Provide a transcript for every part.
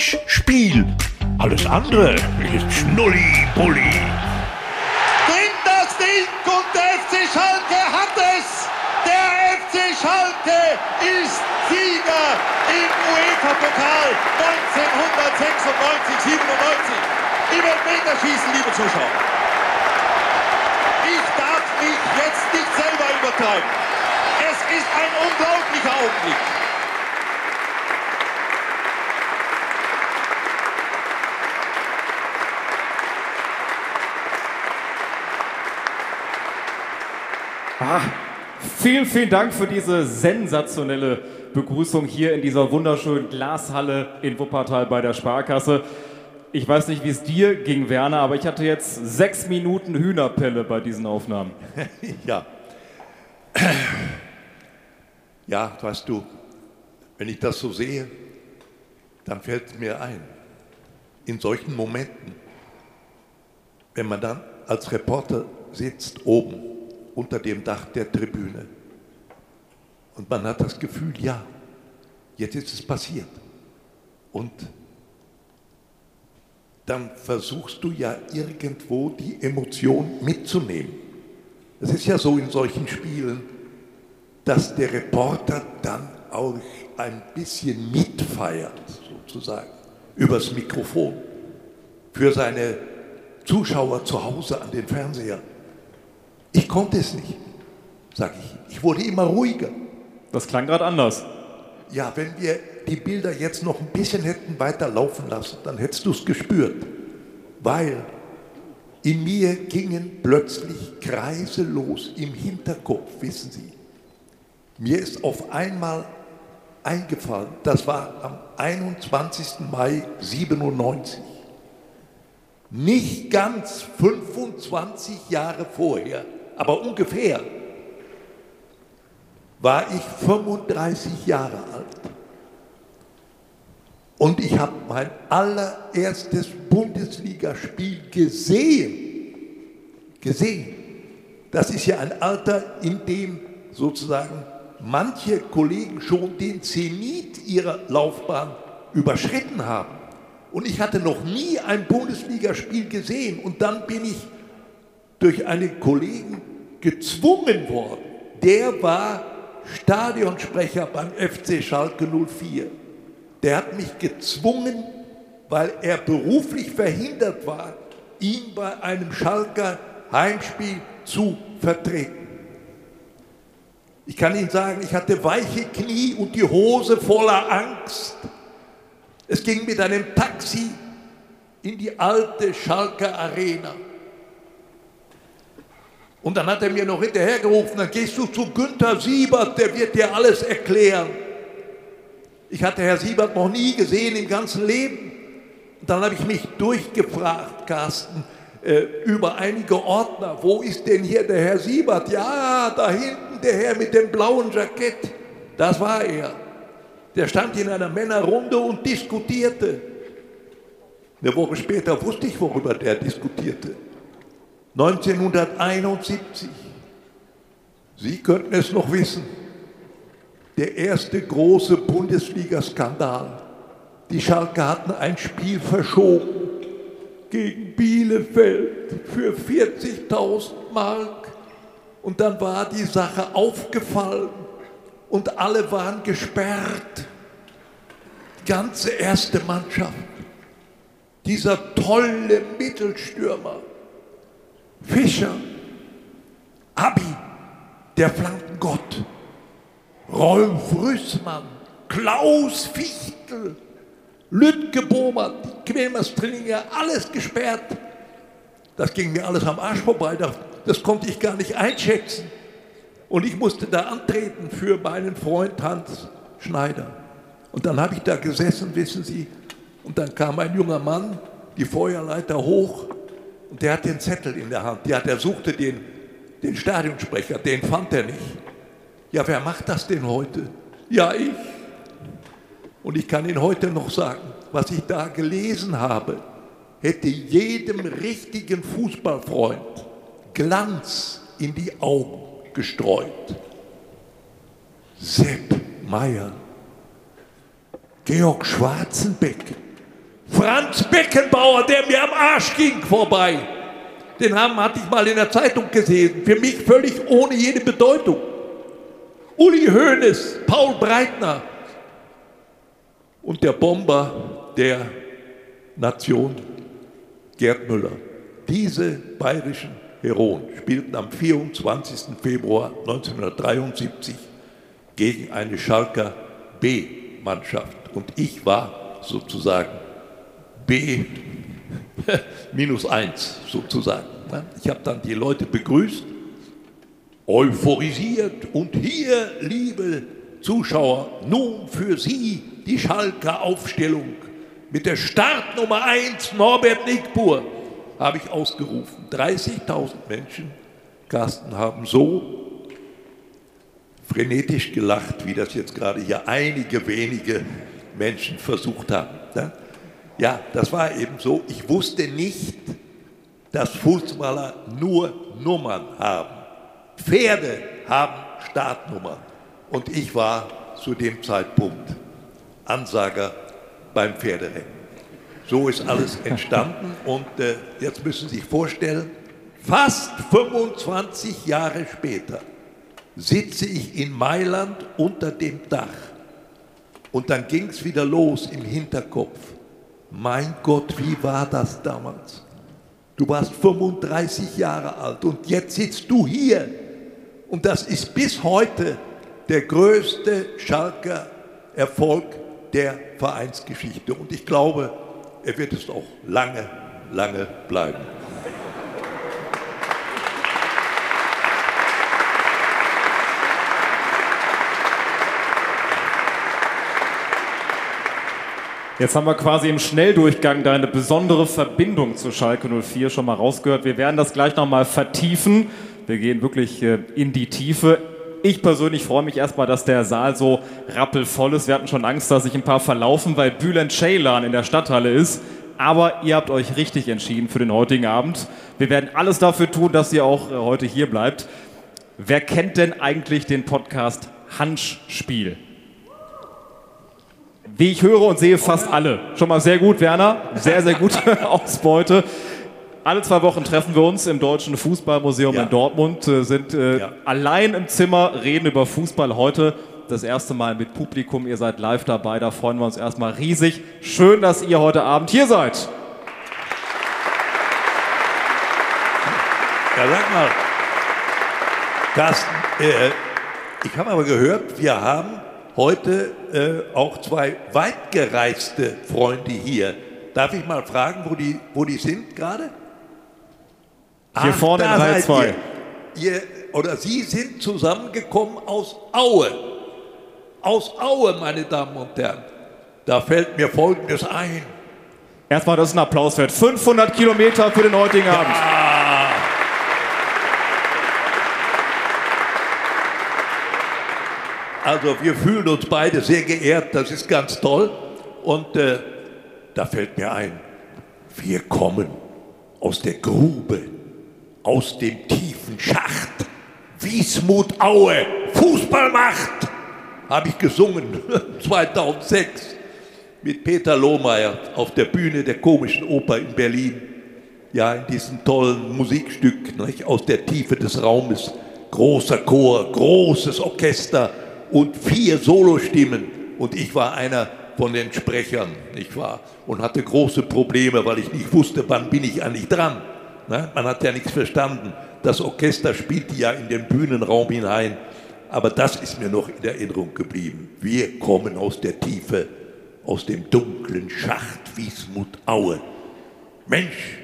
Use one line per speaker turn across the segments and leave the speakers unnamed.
Mensch, Spiel. Alles andere ist Schnulli-Bulli.
Bringt das Ding und der FC Schalke hat es! Der FC Schalke ist Sieger im UEFA-Pokal 1996, 97. Im Elfmeterschießen, liebe Zuschauer. Ich darf mich jetzt nicht selber übertreiben. Es ist ein unglaublicher Augenblick.
Vielen, vielen Dank für diese sensationelle Begrüßung hier in dieser wunderschönen Glashalle in Wuppertal bei der Sparkasse. Ich weiß nicht, wie es dir ging, Werner, aber ich hatte jetzt sechs Minuten Hühnerpelle bei diesen Aufnahmen.
Ja. Ja, weißt du, wenn ich das so sehe, dann fällt mir ein, in solchen Momenten, wenn man dann als Reporter sitzt oben unter dem Dach der Tribüne und man hat das Gefühl, ja, jetzt ist es passiert. Und dann versuchst du ja irgendwo die Emotion mitzunehmen. Es ist ja so in solchen Spielen, dass der Reporter dann auch ein bisschen mitfeiert, sozusagen, übers Mikrofon, für seine Zuschauer zu Hause an den Fernseher. Ich konnte es nicht, sage ich. Ich wurde immer ruhiger.
Das klang gerade anders.
Ja, wenn wir die Bilder jetzt noch ein bisschen hätten weiter laufen lassen, dann hättest du es gespürt. Weil in mir gingen plötzlich Kreise los im Hinterkopf, wissen Sie. Mir ist auf einmal eingefallen, das war am 21. Mai 97. Nicht ganz 25 Jahre vorher, aber ungefähr war ich 35 Jahre alt. Und ich habe mein allererstes Bundesligaspiel gesehen. Gesehen. Das ist ja ein Alter, in dem sozusagen manche Kollegen schon den Zenit ihrer Laufbahn überschritten haben. Und ich hatte noch nie ein Bundesligaspiel gesehen. Und dann bin ich durch einen Kollegen gezwungen worden. Der war Stadionsprecher beim FC Schalke 04. Der hat mich gezwungen, weil er beruflich verhindert war, ihn bei einem Schalker Heimspiel zu vertreten. Ich kann Ihnen sagen, ich hatte weiche Knie und die Hose voller Angst. Es ging mit einem Taxi in die alte Schalker Arena. Und dann hat er mir noch hinterhergerufen, dann gehst du zu Günther Siebert, der wird dir alles erklären. Ich hatte Herr Siebert noch nie gesehen im ganzen Leben. Und dann habe ich mich durchgefragt, Carsten, äh, über einige Ordner. Wo ist denn hier der Herr Siebert? Ja, da hinten der Herr mit dem blauen Jackett. Das war er. Der stand in einer Männerrunde und diskutierte. Eine Woche später wusste ich, worüber der diskutierte. 1971. Sie könnten es noch wissen. Der erste große Bundesliga-Skandal. Die Schalke hatten ein Spiel verschoben gegen Bielefeld für 40.000 Mark. Und dann war die Sache aufgefallen und alle waren gesperrt. Die ganze erste Mannschaft. Dieser tolle Mittelstürmer Fischer, Abi, der Flankengott, Rolf Rüssmann, Klaus Fichtel, Lütke Bohmer, die Quämerstrillinge, alles gesperrt. Das ging mir alles am Arsch vorbei, das konnte ich gar nicht einschätzen. Und ich musste da antreten für meinen Freund Hans Schneider. Und dann habe ich da gesessen, wissen Sie, und dann kam ein junger Mann, die Feuerleiter hoch, und der hat den Zettel in der Hand. Ja, der suchte den, den Stadionsprecher, den fand er nicht. Ja, wer macht das denn heute? Ja, ich. Und ich kann Ihnen heute noch sagen, was ich da gelesen habe, hätte jedem richtigen Fußballfreund Glanz in die Augen gestreut. Sepp Meier, Georg Schwarzenbeck, Franz Beckenbauer, der mir am Arsch ging, vorbei. Den Namen hatte ich mal in der Zeitung gesehen. Für mich völlig ohne jede Bedeutung. Uli Hoeneß, Paul Breitner und der Bomber der Nation, Gerd Müller. Diese bayerischen Heroen spielten am 24. Februar 1973 gegen eine Schalker B-Mannschaft. Und ich war sozusagen B minus eins sozusagen. Ich habe dann die Leute begrüßt, euphorisiert und hier, liebe Zuschauer, nun für Sie die Schalker Aufstellung mit der Startnummer 1 Norbert Nickpur habe ich ausgerufen. 30.000 Menschen, Carsten, haben so frenetisch gelacht, wie das jetzt gerade hier einige wenige Menschen versucht haben. Ja, das war eben so. Ich wusste nicht, dass Fußballer nur Nummern haben. Pferde haben Startnummern. Und ich war zu dem Zeitpunkt Ansager beim Pferderennen. So ist alles entstanden und äh, jetzt müssen Sie sich vorstellen, fast 25 Jahre später sitze ich in Mailand unter dem Dach und dann ging es wieder los im Hinterkopf. Mein Gott, wie war das damals? Du warst 35 Jahre alt und jetzt sitzt du hier. Und das ist bis heute der größte Schalker Erfolg der Vereinsgeschichte. Und ich glaube, er wird es auch lange, lange bleiben.
Jetzt haben wir quasi im Schnelldurchgang deine besondere Verbindung zu Schalke 04 schon mal rausgehört. Wir werden das gleich nochmal vertiefen. Wir gehen wirklich äh, in die Tiefe. Ich persönlich freue mich erstmal, dass der Saal so rappelvoll ist. Wir hatten schon Angst, dass sich ein paar verlaufen, weil Bülent Ceylan in der Stadthalle ist. Aber ihr habt euch richtig entschieden für den heutigen Abend. Wir werden alles dafür tun, dass ihr auch äh, heute hier bleibt. Wer kennt denn eigentlich den Podcast Hanschspiel? Wie ich höre und sehe, fast alle. Schon mal sehr gut, Werner. Sehr, sehr gute Ausbeute. Alle zwei Wochen treffen wir uns im Deutschen Fußballmuseum ja. in Dortmund, äh, sind äh, ja. allein im Zimmer, reden über Fußball heute. Das erste Mal mit Publikum. Ihr seid live dabei. Da freuen wir uns erstmal riesig. Schön, dass ihr heute Abend hier seid.
Ja, sag mal, Carsten, äh, ich habe aber gehört, wir haben heute äh, auch zwei weitgereiste Freunde hier. Darf ich mal fragen, wo die, wo die sind gerade?
Hier Ach, vorne in Reihe 2.
Ihr, ihr, oder Sie sind zusammengekommen aus Aue. Aus Aue, meine Damen und Herren. Da fällt mir Folgendes ein.
Erstmal, das ist ein Applaus wert. 500 Kilometer für den heutigen ja. Abend.
Also wir fühlen uns beide sehr geehrt, das ist ganz toll. Und äh, da fällt mir ein, wir kommen aus der Grube, aus dem tiefen Schacht. Wiesmut Aue, Fußballmacht, habe ich gesungen 2006 mit Peter Lohmeier auf der Bühne der Komischen Oper in Berlin. Ja, in diesem tollen Musikstück nicht, aus der Tiefe des Raumes. Großer Chor, großes Orchester, und vier Solostimmen. Und ich war einer von den Sprechern, nicht wahr? Und hatte große Probleme, weil ich nicht wusste, wann bin ich eigentlich dran. Ne? Man hat ja nichts verstanden. Das Orchester spielte ja in den Bühnenraum hinein. Aber das ist mir noch in Erinnerung geblieben. Wir kommen aus der Tiefe, aus dem dunklen Schacht Wiesmut Aue. Mensch,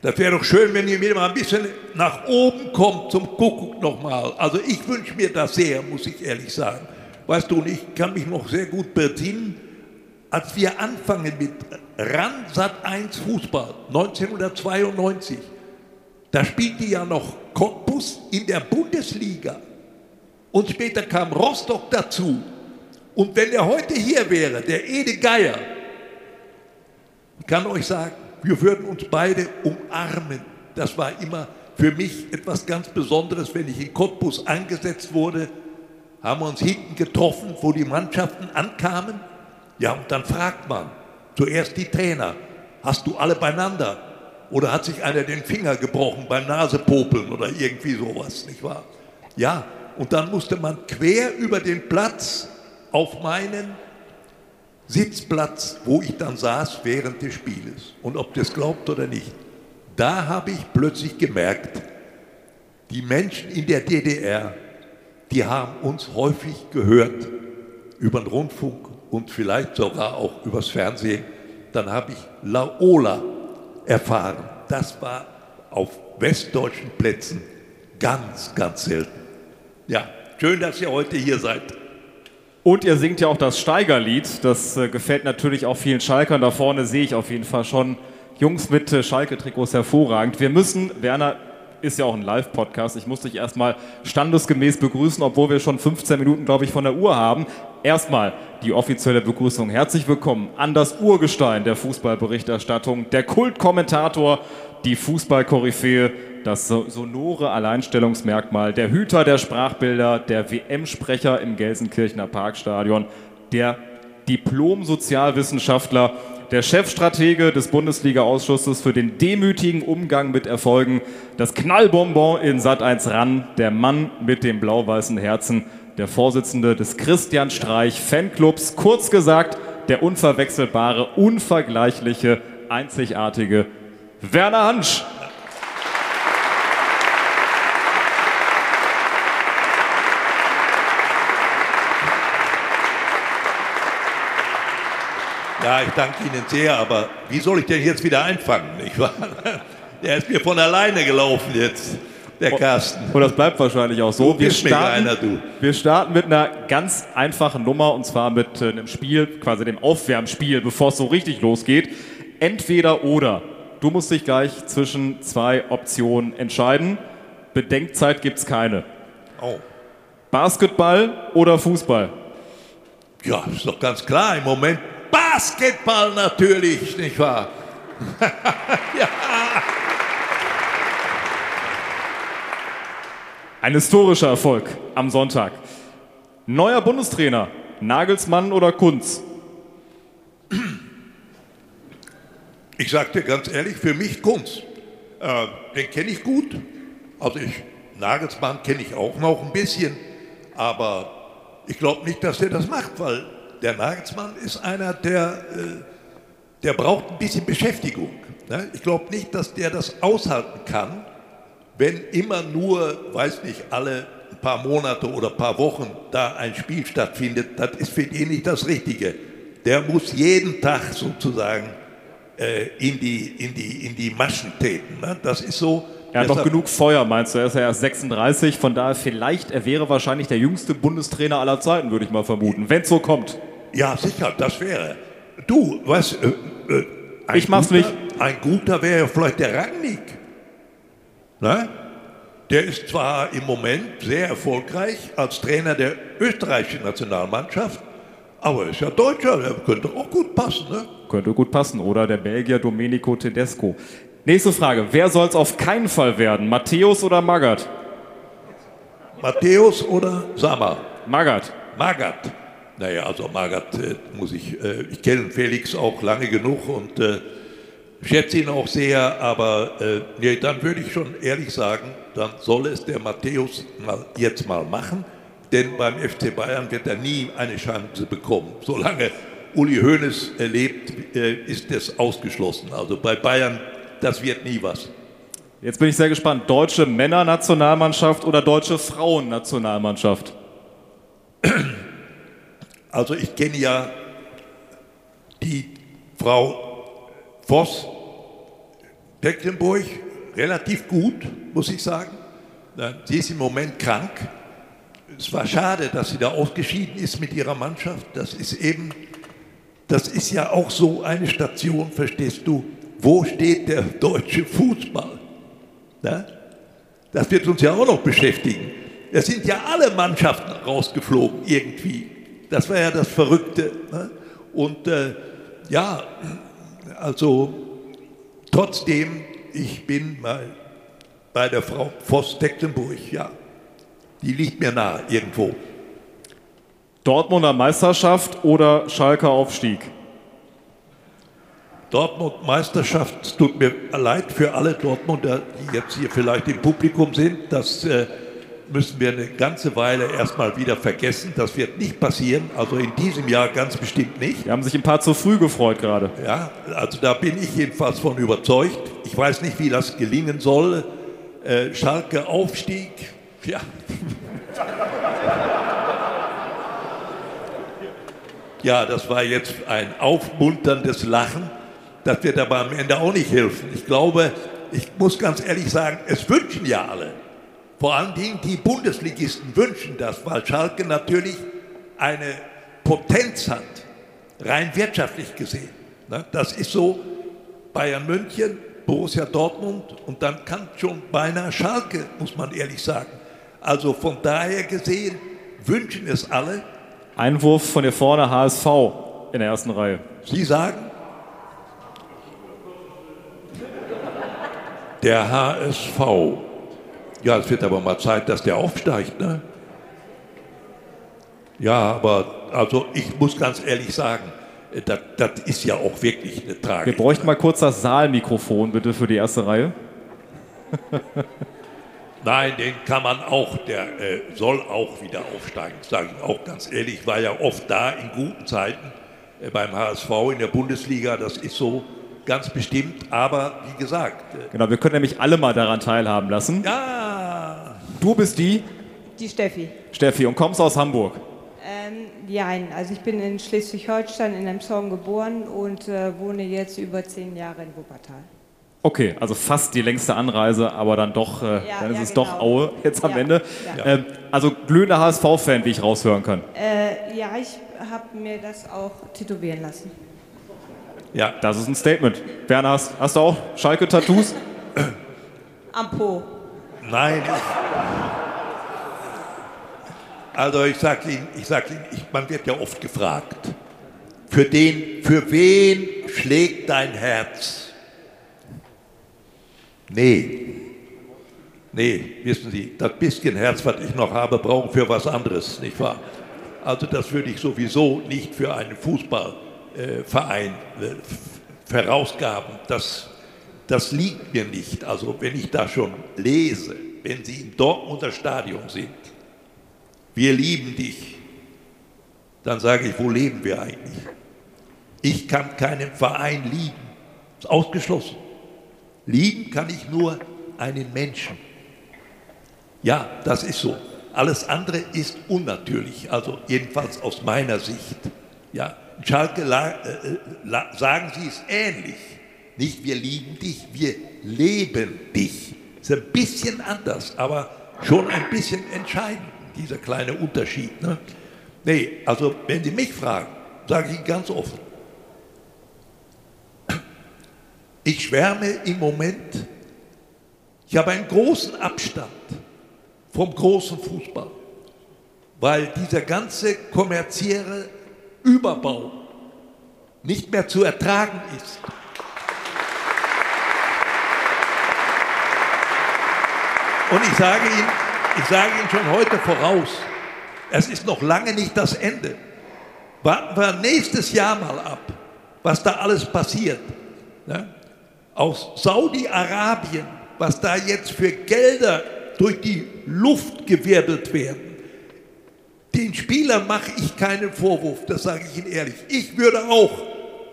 das wäre doch schön, wenn ihr mir mal ein bisschen nach oben kommt zum Kuckuck nochmal. Also ich wünsche mir das sehr, muss ich ehrlich sagen. Weißt du, und ich kann mich noch sehr gut besinnen, als wir anfangen mit RAN Sat 1 Fußball 1992, da spielte ja noch Cottbus in der Bundesliga. Und später kam Rostock dazu. Und wenn er heute hier wäre, der Ede Geier, ich kann euch sagen, wir würden uns beide umarmen. Das war immer für mich etwas ganz Besonderes, wenn ich in Cottbus angesetzt wurde, haben wir uns hinten getroffen, wo die Mannschaften ankamen. Ja, und dann fragt man, Zuerst die Trainer. Hast du alle beieinander? Oder hat sich einer den Finger gebrochen beim Nasepopeln oder irgendwie sowas, nicht wahr? Ja, und dann musste man quer über den Platz auf meinen Sitzplatz, wo ich dann saß während des Spieles. Und ob das glaubt oder nicht, da habe ich plötzlich gemerkt, die Menschen in der DDR, die haben uns häufig gehört über den Rundfunk und vielleicht sogar auch übers Fernsehen. Dann habe ich Laola erfahren. Das war auf westdeutschen Plätzen ganz, ganz selten. Ja, schön, dass ihr heute hier seid.
Und ihr singt ja auch das Steigerlied. Das äh, gefällt natürlich auch vielen Schalkern. Da vorne sehe ich auf jeden Fall schon Jungs mit äh, Schalke-Trikots hervorragend. Wir müssen, Werner, ist ja auch ein Live-Podcast. Ich muss dich erstmal standesgemäß begrüßen, obwohl wir schon 15 Minuten, glaube ich, von der Uhr haben. Erstmal die offizielle Begrüßung. Herzlich willkommen an das Urgestein der Fußballberichterstattung, der Kultkommentator, die Fußballkoryphäe, das sonore Alleinstellungsmerkmal, der Hüter der Sprachbilder, der WM-Sprecher im Gelsenkirchener Parkstadion, der Diplom-Sozialwissenschaftler, der Chefstratege des Bundesliga-Ausschusses für den demütigen Umgang mit Erfolgen, das Knallbonbon in Sat1 ran, der Mann mit dem blau-weißen Herzen, der Vorsitzende des Christian Streich Fanclubs, kurz gesagt, der unverwechselbare, unvergleichliche, einzigartige Werner Hansch.
Ja, ich danke Ihnen sehr, aber wie soll ich den jetzt wieder einfangen? Nicht wahr? Der ist mir von alleine gelaufen jetzt, der Carsten.
Und das bleibt wahrscheinlich auch so.
Du
Wir starten,
einer, du.
wir starten mit einer ganz einfachen Nummer und zwar mit äh, einem Spiel, quasi dem Aufwärmspiel, bevor es so richtig losgeht. Entweder oder. Du musst dich gleich zwischen zwei Optionen entscheiden. Bedenkzeit gibt es keine.
Oh.
Basketball oder Fußball?
Ja, ist doch ganz klar im Moment. Basketball natürlich, nicht wahr?
Ein historischer Erfolg am Sonntag. Neuer Bundestrainer, Nagelsmann oder Kunz?
Ich sage dir ganz ehrlich, für mich Kunst. Äh, den kenne ich gut. Also ich, Nagelsmann kenne ich auch noch ein bisschen. Aber ich glaube nicht, dass der das macht, weil der Nagelsmann ist einer, der, äh, der braucht ein bisschen Beschäftigung. Ne? Ich glaube nicht, dass der das aushalten kann, wenn immer nur, weiß nicht, alle ein paar Monate oder ein paar Wochen da ein Spiel stattfindet. Das ist für ihn nicht das Richtige. Der muss jeden Tag sozusagen äh, in, die, in, die, in die Maschen treten. Ne? Das ist so.
Er hat doch
Deshalb-
genug Feuer, meinst du? Er ist ja erst 36, von daher vielleicht, er wäre wahrscheinlich der jüngste Bundestrainer aller Zeiten, würde ich mal vermuten, wenn es so kommt.
Ja, sicher, das wäre. Du, was? Äh, äh, ein
Ich mach's
guter,
nicht.
Ein guter wäre vielleicht der Rangnick. Ne? Der ist zwar im Moment sehr erfolgreich als Trainer der österreichischen Nationalmannschaft, aber er ist ja Deutscher, der könnte auch gut passen. Ne?
Könnte gut passen. Oder der Belgier Domenico Tedesco. Nächste Frage. Wer soll es auf keinen Fall werden? Matthäus oder Magath?
Matthäus oder Sammer?
Magath.
Magath. Naja, also Magath äh, muss ich, äh, ich kenne Felix auch lange genug und äh, schätze ihn auch sehr, aber äh, nee, dann würde ich schon ehrlich sagen, dann soll es der Matthäus mal, jetzt mal machen, denn beim FC Bayern wird er nie eine Chance bekommen. Solange Uli Hoeneß äh, lebt, äh, ist das ausgeschlossen. Also bei Bayern, das wird nie was.
Jetzt bin ich sehr gespannt. Deutsche Männernationalmannschaft oder deutsche Frauennationalmannschaft?
Also ich kenne ja die Frau Voss Tecklenburg relativ gut, muss ich sagen. Sie ist im Moment krank. Es war schade, dass sie da ausgeschieden ist mit ihrer Mannschaft. Das ist eben, das ist ja auch so eine Station, verstehst du? Wo steht der deutsche Fußball? Das wird uns ja auch noch beschäftigen. Es sind ja alle Mannschaften rausgeflogen irgendwie. Das war ja das Verrückte. Ne? Und äh, ja, also trotzdem, ich bin mal bei der Frau Voss-Tecklenburg, ja. Die liegt mir nahe irgendwo.
Dortmunder Meisterschaft oder Schalker Aufstieg?
Dortmund Meisterschaft, es tut mir leid für alle Dortmunder, die jetzt hier vielleicht im Publikum sind, das äh, müssen wir eine ganze Weile erstmal wieder vergessen. Das wird nicht passieren, also in diesem Jahr ganz bestimmt nicht.
Die haben sich ein paar zu früh gefreut gerade.
Ja, also da bin ich jedenfalls von überzeugt. Ich weiß nicht, wie das gelingen soll. Äh, Schalke Aufstieg, ja. Ja, das war jetzt ein aufmunterndes Lachen. Das wird aber am Ende auch nicht helfen. Ich glaube, ich muss ganz ehrlich sagen, es wünschen ja alle. Vor allen Dingen die Bundesligisten wünschen das, weil Schalke natürlich eine Potenz hat, rein wirtschaftlich gesehen. Ne? Das ist so Bayern München, Borussia Dortmund und dann kann schon beinahe Schalke, muss man ehrlich sagen. Also von daher gesehen wünschen es alle.
Einwurf von hier vorne HSV in der ersten Reihe.
Sie sagen, der HSV. Ja, es wird aber mal Zeit, dass der aufsteigt, ne? Ja, aber also ich muss ganz ehrlich sagen, das, das ist ja auch wirklich eine Tragik.
Wir bräuchten mal kurz das Saalmikrofon bitte für die erste Reihe.
Nein, den kann man auch, der äh, soll auch wieder aufsteigen, sage ich auch ganz ehrlich. Ich war ja oft da in guten Zeiten äh, beim HSV in der Bundesliga, das ist so ganz bestimmt, aber wie gesagt. Äh,
Genau, wir können nämlich alle mal daran teilhaben lassen.
ja,
Du bist die
Die Steffi.
Steffi und kommst aus Hamburg.
Ähm, nein, also ich bin in Schleswig-Holstein in Emshorn geboren und äh, wohne jetzt über zehn Jahre in Wuppertal.
Okay, also fast die längste Anreise, aber dann doch, äh,
Ja,
dann ist
ja,
es doch
genau.
Aue jetzt am
Ja,
Ende. Ähm, also glühender HSV-Fan, wie ich raushören kann.
Äh, ja, ich habe mir das auch tätowieren lassen.
ja,
Das ist ein Statement. Werner, hast, hast du auch Schalke-Tattoos?
Am Po.
Nein. Also ich sage Ihnen, ich sag Ihnen ich, man wird ja oft gefragt, für, den, für wen schlägt dein Herz? Nee. Nee, wissen Sie, das bisschen Herz, was ich noch habe, brauche ich für was anderes, nicht wahr? Also das würde ich sowieso nicht für einen Fußballverein äh, f- verausgaben. Das, das liegt mir nicht. Also wenn ich da schon lese, wenn Sie im Dortmunder Stadion sind, wir lieben dich, dann sage ich, wo leben wir eigentlich? Ich kann keinen Verein lieben. Ist ausgeschlossen. Lieben kann ich nur einen Menschen. Ja, das ist so. Alles andere ist unnatürlich, also jedenfalls aus meiner Sicht. Ja, Schalke äh, la, sagen sie es ähnlich. Nicht wir lieben dich, wir leben dich. Ist ein bisschen anders, aber schon ein bisschen entscheidend, dieser kleine Unterschied. Ne? Nee, also wenn Sie mich fragen, sage ich ganz offen. Ich schwärme im Moment, ich habe einen großen Abstand vom großen Fußball, weil dieser ganze kommerzielle Überbau nicht mehr zu ertragen ist. Und ich sage Ihnen, ich sage Ihnen schon heute voraus, es ist noch lange nicht das Ende. Warten wir nächstes Jahr mal ab, was da alles passiert. Ne? Aus Saudi-Arabien, was da jetzt für Gelder durch die Luft gewirbelt werden. Den Spielern mache ich keinen Vorwurf, das sage ich Ihnen ehrlich. Ich würde auch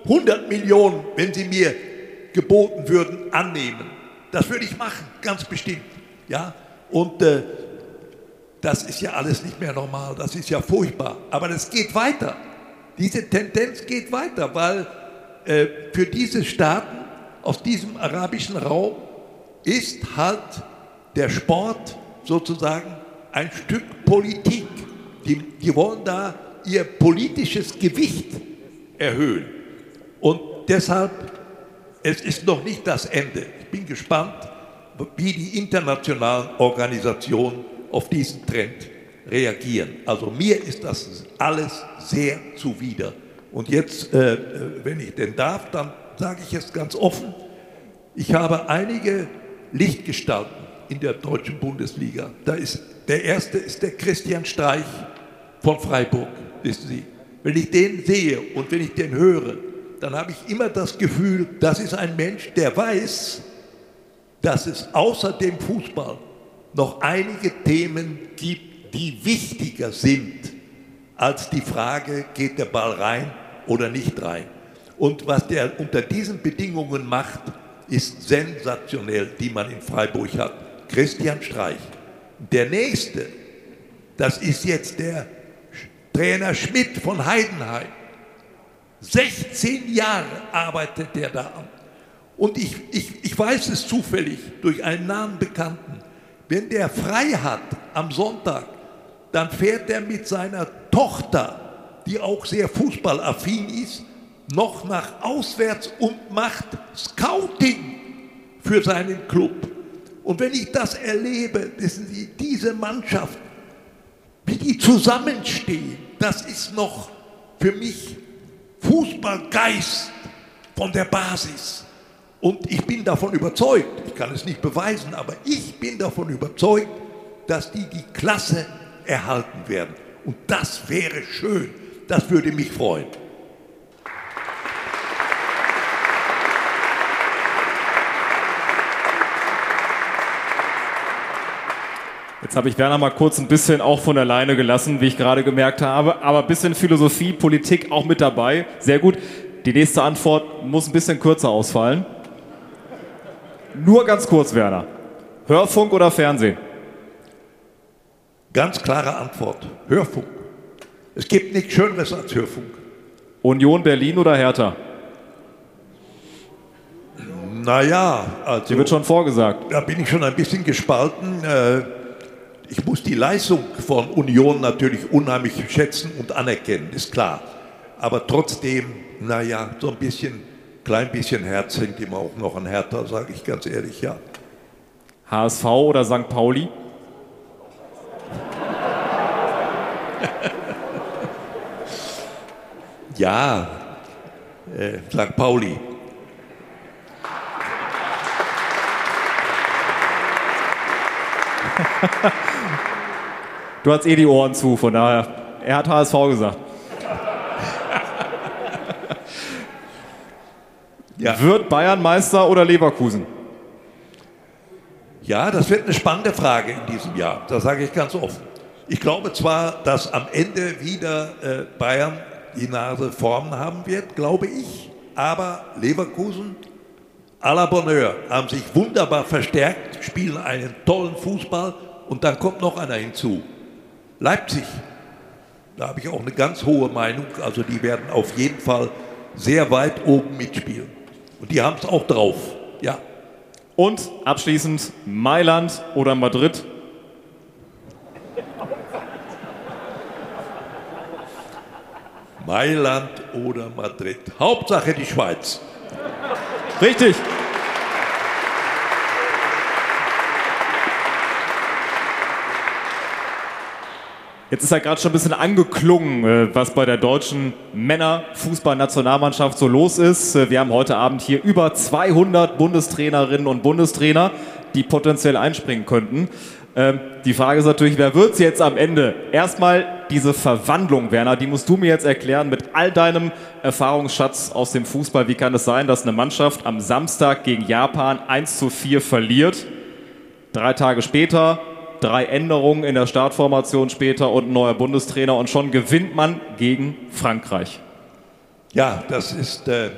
100 Millionen, wenn sie mir geboten würden, annehmen. Das würde ich machen, ganz bestimmt. Ja? Und äh, das ist ja alles nicht mehr normal, das ist ja furchtbar. Aber das geht weiter. Diese Tendenz geht weiter, weil äh, für diese Staaten aus diesem arabischen Raum ist halt der Sport sozusagen ein Stück Politik. Die, die wollen da ihr politisches Gewicht erhöhen. Und deshalb, es ist noch nicht das Ende. Ich bin gespannt, wie die internationalen Organisationen auf diesen Trend reagieren. Also mir ist das alles sehr zuwider. Und jetzt, äh, wenn ich denn darf, dann sage ich es ganz offen. Ich habe einige Lichtgestalten in der deutschen Bundesliga. Da ist, der erste ist der Christian Streich von Freiburg, wissen Sie. Wenn ich den sehe und wenn ich den höre, dann habe ich immer das Gefühl, das ist ein Mensch, der weiß, dass es außer dem Fußball noch einige Themen gibt, die wichtiger sind als die Frage, geht der Ball rein oder nicht rein. Und was der unter diesen Bedingungen macht, ist sensationell, die man in Freiburg hat. Christian Streich. Der nächste, das ist jetzt der Trainer Schmidt von Heidenheim. 16 Jahre arbeitet der da. Und ich, ich, ich weiß es zufällig durch einen nahen Bekannten. Wenn der frei hat am Sonntag, dann fährt er mit seiner Tochter, die auch sehr fußballaffin ist, noch nach auswärts und macht Scouting für seinen Club. Und wenn ich das erlebe, wissen Sie, diese Mannschaft, wie die zusammenstehen, das ist noch für mich Fußballgeist von der Basis. Und ich bin davon überzeugt, ich kann es nicht beweisen, aber ich bin davon überzeugt, dass die die Klasse erhalten werden. Und das wäre schön, das würde mich freuen.
Jetzt habe ich Werner mal kurz ein bisschen auch von alleine gelassen, wie ich gerade gemerkt habe. Aber ein bisschen Philosophie, Politik auch mit dabei. Sehr gut. Die nächste Antwort muss ein bisschen kürzer ausfallen. Nur ganz kurz, Werner. Hörfunk oder Fernsehen?
Ganz klare Antwort. Hörfunk. Es gibt nichts Schöneres als Hörfunk.
Union Berlin oder Hertha?
Naja, also.
Die wird schon vorgesagt.
Da bin ich schon ein bisschen gespalten. Äh, ich muss die Leistung von Union natürlich unheimlich schätzen und anerkennen, ist klar. Aber trotzdem, naja, so ein bisschen, klein bisschen Herz hängt ihm auch noch an Hertha, sage ich ganz ehrlich, ja.
HSV oder St. Pauli?
ja, äh, St. Pauli.
Du hast eh die Ohren zu, von daher. Er hat HSV gesagt. Ja. Wird Bayern Meister oder Leverkusen?
Ja, das wird eine spannende Frage in diesem Jahr. Das sage ich ganz offen. Ich glaube zwar, dass am Ende wieder äh, Bayern die Nase vorn haben wird, glaube ich, aber Leverkusen à la Bonheur haben sich wunderbar verstärkt, spielen einen tollen Fußball und dann kommt noch einer hinzu. Leipzig, da habe ich auch eine ganz hohe Meinung. Also die werden auf jeden Fall sehr weit oben mitspielen. Und die haben es auch drauf. Ja.
Und abschließend Mailand oder Madrid?
Mailand oder Madrid. Hauptsache die Schweiz.
Richtig. Jetzt ist ja gerade schon ein bisschen angeklungen, äh, was bei der deutschen Männerfußballnationalmannschaft so los ist. Äh, wir haben heute Abend hier über 200 Bundestrainerinnen und Bundestrainer, die potenziell einspringen könnten. Ähm, die Frage ist natürlich, wer wird es jetzt am Ende? Erstmal diese Verwandlung, Werner, die musst du mir jetzt erklären mit all deinem Erfahrungsschatz aus dem Fußball. Wie kann es sein, dass eine Mannschaft am Samstag gegen Japan 1 zu 4 verliert? Drei Tage später drei Änderungen in der Startformation später und ein neuer Bundestrainer und schon gewinnt man gegen Frankreich.
Ja, das ist, äh, äh,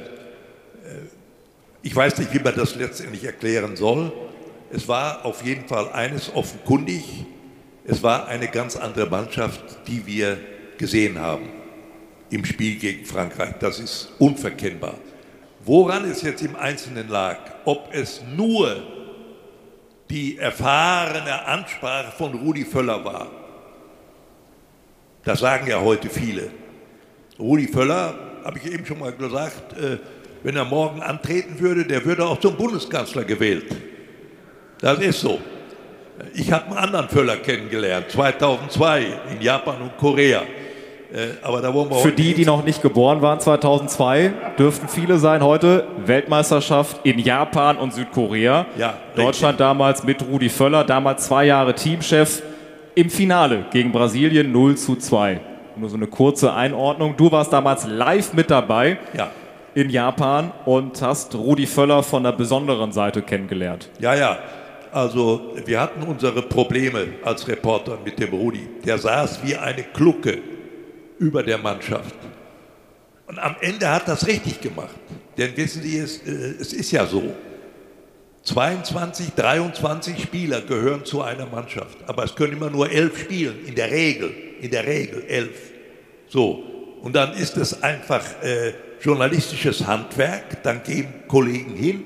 ich weiß nicht, wie man das letztendlich erklären soll. Es war auf jeden Fall eines offenkundig, es war eine ganz andere Mannschaft, die wir gesehen haben im Spiel gegen Frankreich. Das ist unverkennbar. Woran es jetzt im Einzelnen lag, ob es nur die erfahrene Ansprache von Rudi Völler war. Das sagen ja heute viele. Rudi Völler, habe ich eben schon mal gesagt, äh, wenn er morgen antreten würde, der würde auch zum Bundeskanzler gewählt. Das ist so. Ich habe einen anderen Völler kennengelernt, 2002 in Japan und Korea.
Äh, aber da wollen wir Für die, die noch nicht geboren waren 2002, dürften viele sein heute. Weltmeisterschaft in Japan und Südkorea. Ja, Deutschland richtig. damals mit Rudi Völler, damals zwei Jahre Teamchef im Finale gegen Brasilien 0 zu 2. Nur so eine kurze Einordnung. Du warst damals live mit dabei. Ja. in Japan und hast Rudi Völler von der besonderen Seite kennengelernt.
Ja, ja. Also wir hatten unsere Probleme als Reporter mit dem Rudi. Der saß wie eine Klucke über der Mannschaft. Und am Ende hat das richtig gemacht. Denn wissen Sie, es, äh, es ist ja so. 22, 23 Spieler gehören zu einer Mannschaft. Aber es können immer nur elf spielen, in der Regel. In der Regel elf. So. Und dann ist es einfach äh, journalistisches Handwerk. Dann gehen Kollegen hin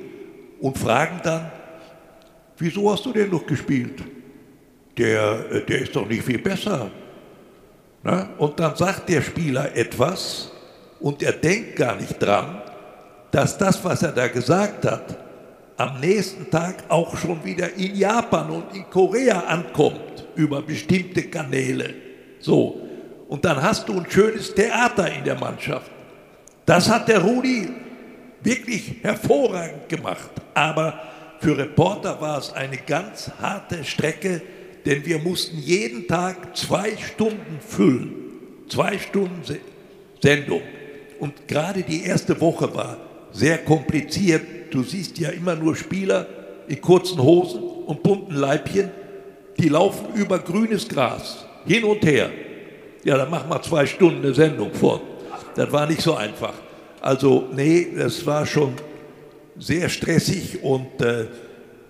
und fragen dann, wieso hast du denn noch gespielt? Der, äh, der ist doch nicht viel besser. Na? Und dann sagt der Spieler etwas und er denkt gar nicht dran, dass das, was er da gesagt hat, am nächsten Tag auch schon wieder in Japan und in Korea ankommt über bestimmte Kanäle. So. Und dann hast du ein schönes Theater in der Mannschaft. Das hat der Rudi wirklich hervorragend gemacht. Aber für Reporter war es eine ganz harte Strecke, denn wir mussten jeden Tag zwei Stunden füllen. Zwei Stunden Sendung. Und gerade die erste Woche war sehr kompliziert. Du siehst ja immer nur Spieler in kurzen Hosen und bunten Leibchen, die laufen über grünes Gras, hin und her. Ja, dann mach mal zwei Stunden eine Sendung vor. Das war nicht so einfach. Also, nee, das war schon sehr stressig und äh,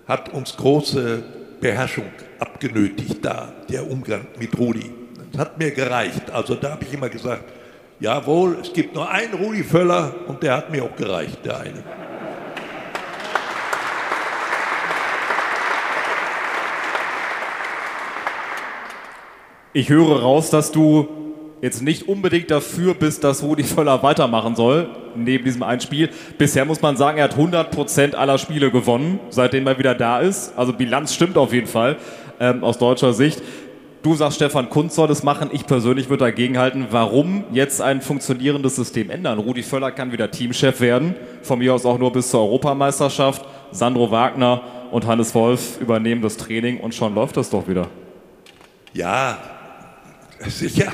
hat uns große Beherrschung abgenötigt da, der Umgang mit Rudi. Das hat mir gereicht. Also da habe ich immer gesagt, jawohl, es gibt nur einen Rudi Völler und der hat mir auch gereicht, der eine.
Ich höre raus, dass du jetzt nicht unbedingt dafür bist, dass Rudi Völler weitermachen soll, neben diesem einen Spiel. Bisher muss man sagen, er hat 100% aller Spiele gewonnen, seitdem er wieder da ist. Also Bilanz stimmt auf jeden Fall ähm, aus deutscher Sicht. Du sagst, Stefan Kunz soll das machen. Ich persönlich würde dagegen halten. Warum jetzt ein funktionierendes System ändern? Rudi Völler kann wieder Teamchef werden. Von mir aus auch nur bis zur Europameisterschaft. Sandro Wagner und Hannes Wolf übernehmen das Training und schon läuft das doch wieder.
Ja, sicher.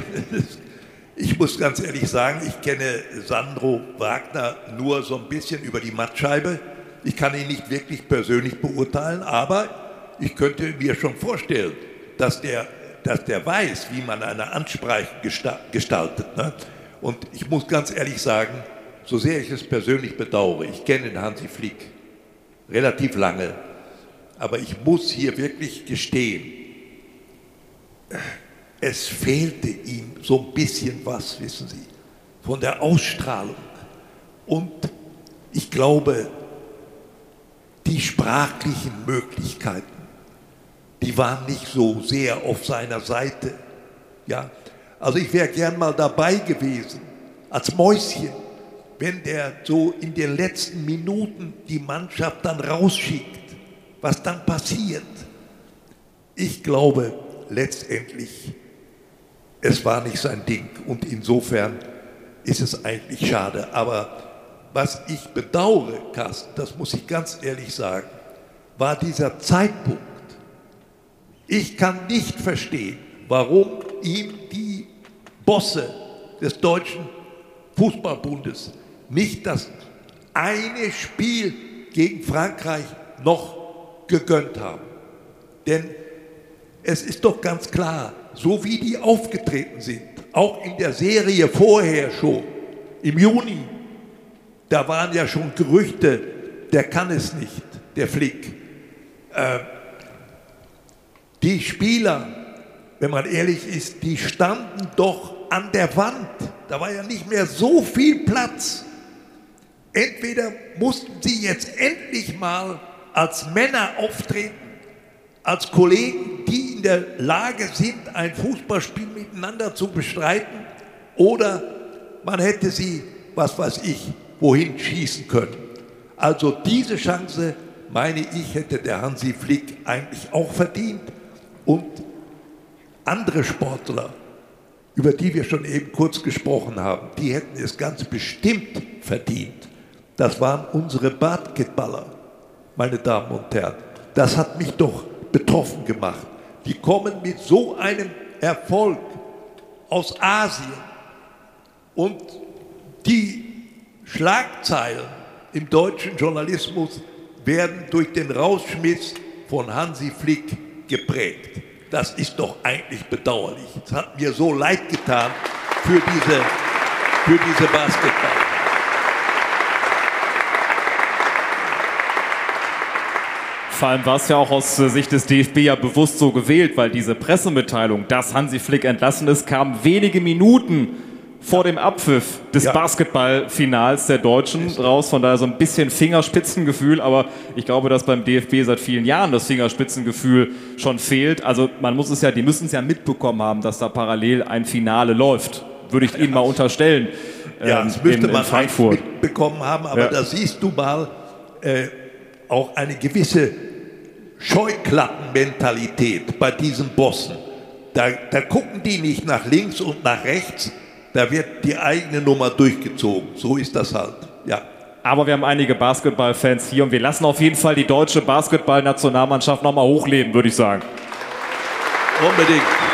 Ich muss ganz ehrlich sagen, ich kenne Sandro Wagner nur so ein bisschen über die Mattscheibe. Ich kann ihn nicht wirklich persönlich beurteilen, aber ich könnte mir schon vorstellen, dass der, dass der weiß, wie man eine Ansprache gestaltet. Ne? Und ich muss ganz ehrlich sagen, so sehr ich es persönlich bedauere, ich kenne den Hansi Flick relativ lange, aber ich muss hier wirklich gestehen, es fehlte ihm so ein bisschen was, wissen Sie, von der Ausstrahlung. Und ich glaube, die sprachlichen Möglichkeiten, die waren nicht so sehr auf seiner Seite. Ja, also ich wäre gern mal dabei gewesen, als Mäuschen, wenn der so in den letzten Minuten die Mannschaft dann rausschickt, was dann passiert. Ich glaube letztendlich, es war nicht sein Ding und insofern ist es eigentlich schade. Aber was ich bedauere, Carsten, das muss ich ganz ehrlich sagen, war dieser Zeitpunkt. Ich kann nicht verstehen, warum ihm die Bosse des Deutschen Fußballbundes nicht das eine Spiel gegen Frankreich noch gegönnt haben. Denn es ist doch ganz klar, so wie die aufgetreten sind, auch in der Serie vorher schon, im Juni, da waren ja schon Gerüchte, der kann es nicht, der Flick. Äh, die Spieler, wenn man ehrlich ist, die standen doch an der Wand. Da war ja nicht mehr so viel Platz. Entweder mussten sie jetzt endlich mal als Männer auftreten, als Kollegen, die in der Lage sind, ein Fußballspiel miteinander zu bestreiten, oder man hätte sie, was weiß ich, wohin schießen können. Also diese Chance, meine ich, hätte der Hansi Flick eigentlich auch verdient. Und andere Sportler, über die wir schon eben kurz gesprochen haben, die hätten es ganz bestimmt verdient. Das waren unsere Basketballer, meine Damen und Herren. Das hat mich doch betroffen gemacht. Die kommen mit so einem Erfolg aus Asien und die Schlagzeilen im deutschen Journalismus werden durch den Rausschmiss von Hansi Flick geprägt. Das ist doch eigentlich bedauerlich. Es hat mir so leid getan für diese, für diese Basketball.
Vor allem war es ja auch aus Sicht des DFB ja bewusst so gewählt, weil diese Pressemitteilung, dass Hansi Flick entlassen ist, kam wenige Minuten vor dem Abpfiff des
Ja.
Basketballfinals der Deutschen raus. Von daher so ein bisschen Fingerspitzengefühl, aber ich glaube, dass beim DFB seit vielen Jahren das Fingerspitzengefühl schon fehlt. Also man muss es ja, die müssen es ja mitbekommen haben, dass da parallel ein Finale läuft. Würde ich Ihnen mal unterstellen.
Ja,
ähm,
das müsste
in, in
man eigentlich
Frankfurt.
mitbekommen haben, aber
Ja.
da siehst du mal äh, auch eine gewisse Scheuklappenmentalität bei diesen Bossen. Da, da gucken die nicht nach links und nach rechts, da wird die eigene Nummer durchgezogen. So ist das halt. Ja.
Aber wir haben einige Basketballfans hier und wir lassen auf jeden Fall die deutsche Basketballnationalmannschaft nochmal hochleben, würde ich sagen.
Unbedingt.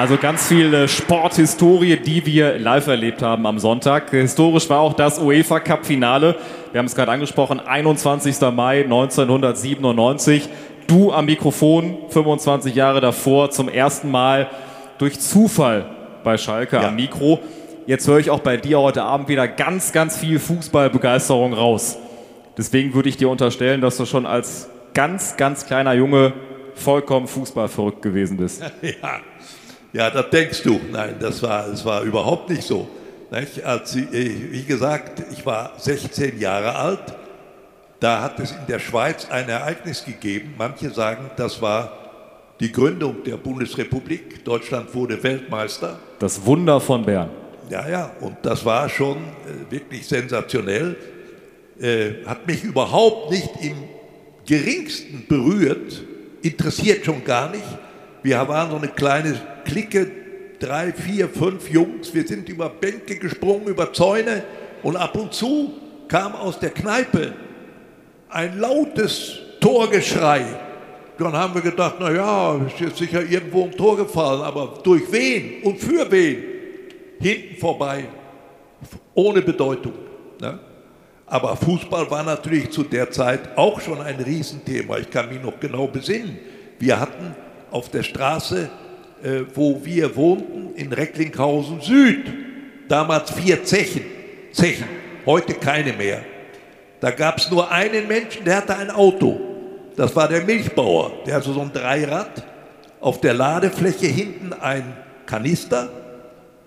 Also ganz viel Sporthistorie, die wir live erlebt haben am Sonntag. Historisch war auch das UEFA Cup Finale. Wir haben es gerade angesprochen, 21. Mai 1997. Du am Mikrofon, 25 Jahre davor, zum ersten Mal durch Zufall bei Schalke
Ja.
am Mikro. Jetzt höre ich auch bei dir heute Abend wieder ganz, ganz viel Fußballbegeisterung raus. Deswegen würde ich dir unterstellen, dass du schon als ganz, ganz kleiner Junge vollkommen fußballverrückt gewesen bist.
Ja, ja, das denkst du. Nein, das war, das war überhaupt nicht so. Als, ich- wie gesagt, ich war 16 Jahre alt. Da hat es in der Schweiz ein Ereignis gegeben. Manche sagen, das war die Gründung der Bundesrepublik. Deutschland wurde Weltmeister.
Das Wunder von Bern.
Ja, ja, und das war schon äh, wirklich sensationell. Äh, hat mich überhaupt nicht im geringsten berührt, interessiert schon gar nicht. Wir waren so eine kleine Clique, drei, vier, fünf Jungs. Wir sind über Bänke gesprungen, über Zäune und ab und zu kam aus der Kneipe ein lautes Torgeschrei. Dann haben wir gedacht, na ja, ist jetzt sicher irgendwo ein Tor gefallen, aber durch wen und für wen? Hinten vorbei, ohne Bedeutung. Ne? Aber Fußball war natürlich zu der Zeit auch schon ein Riesenthema. Ich kann mich noch genau besinnen. Wir hatten auf der Straße, äh, wo wir wohnten, in Recklinghausen Süd, damals vier Zechen. Zechen, heute keine mehr. Da gab es nur einen Menschen, der hatte ein Auto. Das war der Milchbauer. Der hatte so ein Dreirad. Auf der Ladefläche hinten ein Kanister.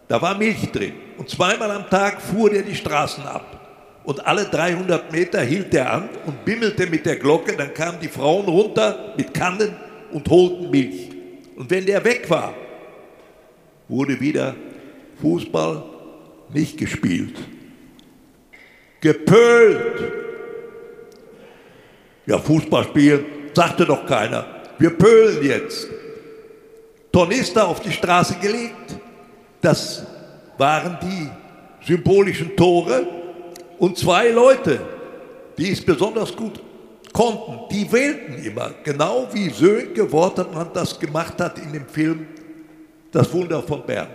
Da war Milch drin. Und zweimal am Tag fuhr der die Straßen ab. Und alle 300 Meter hielt er an und bimmelte mit der Glocke. Dann kamen die Frauen runter mit Kannen und holten Milch. Und wenn der weg war, wurde wieder Fußball nicht gespielt. Gepölt. Ja, Fußball spielen, sagte doch keiner. Wir pölen jetzt. Tornister auf die Straße gelegt. Das waren die symbolischen Tore. Und zwei Leute, die es besonders gut konnten, die wählten immer. Genau wie Sönke Wortermann das gemacht hat in dem Film Das Wunder von Bern.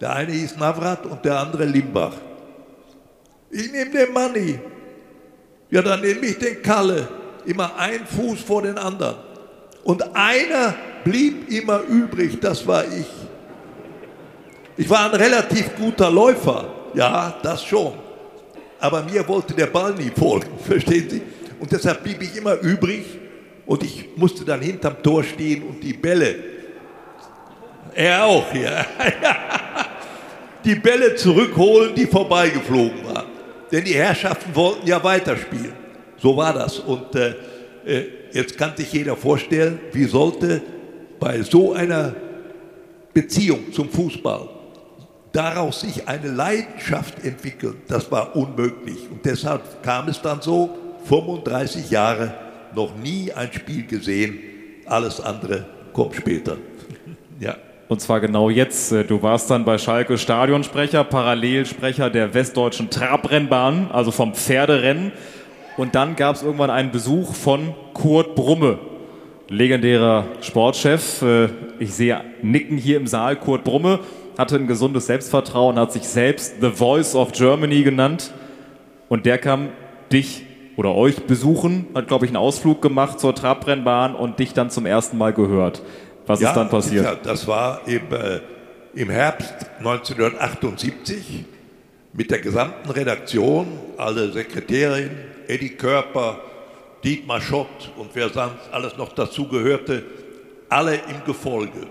Der eine hieß Navrat und der andere Limbach. Ich nehme den Manni. Ja, dann nehme ich den Kalle. Immer ein Fuß vor den anderen. Und einer blieb immer übrig, das war ich. Ich war ein relativ guter Läufer, ja, das schon. Aber mir wollte der Ball nie folgen, verstehen Sie? Und deshalb blieb ich immer übrig und ich musste dann hinterm Tor stehen und die Bälle, er auch, ja, die Bälle zurückholen, die vorbeigeflogen waren. Denn die Herrschaften wollten ja weiterspielen. So war das. Und äh, äh, jetzt kann sich jeder vorstellen, wie sollte bei so einer Beziehung zum Fußball daraus sich eine Leidenschaft entwickeln. Das war unmöglich. Und deshalb kam es dann so, 35 Jahre, noch nie ein Spiel gesehen. Alles andere kommt später. ja.
Und zwar genau jetzt. Äh, Du warst dann bei Schalke Stadionsprecher, Parallelsprecher der westdeutschen Trabrennbahn, also vom Pferderennen. Und dann gab es irgendwann einen Besuch von Kurt Brumme. legendärer Sportchef. Äh, ich sehe Nicken hier im Saal. Kurt Brumme hatte ein gesundes Selbstvertrauen, hat sich selbst The Voice of Germany genannt. Und der kam dich oder euch besuchen, hat, glaube ich, einen Ausflug gemacht zur Trabrennbahn und dich dann zum ersten Mal gehört. Was ja, ist dann passiert? Ja,
das war im, äh, im Herbst 1978 mit der gesamten Redaktion, alle Sekretärin, Eddie Körper, Dietmar Schott und wer sonst alles noch dazugehörte, alle im Gefolge.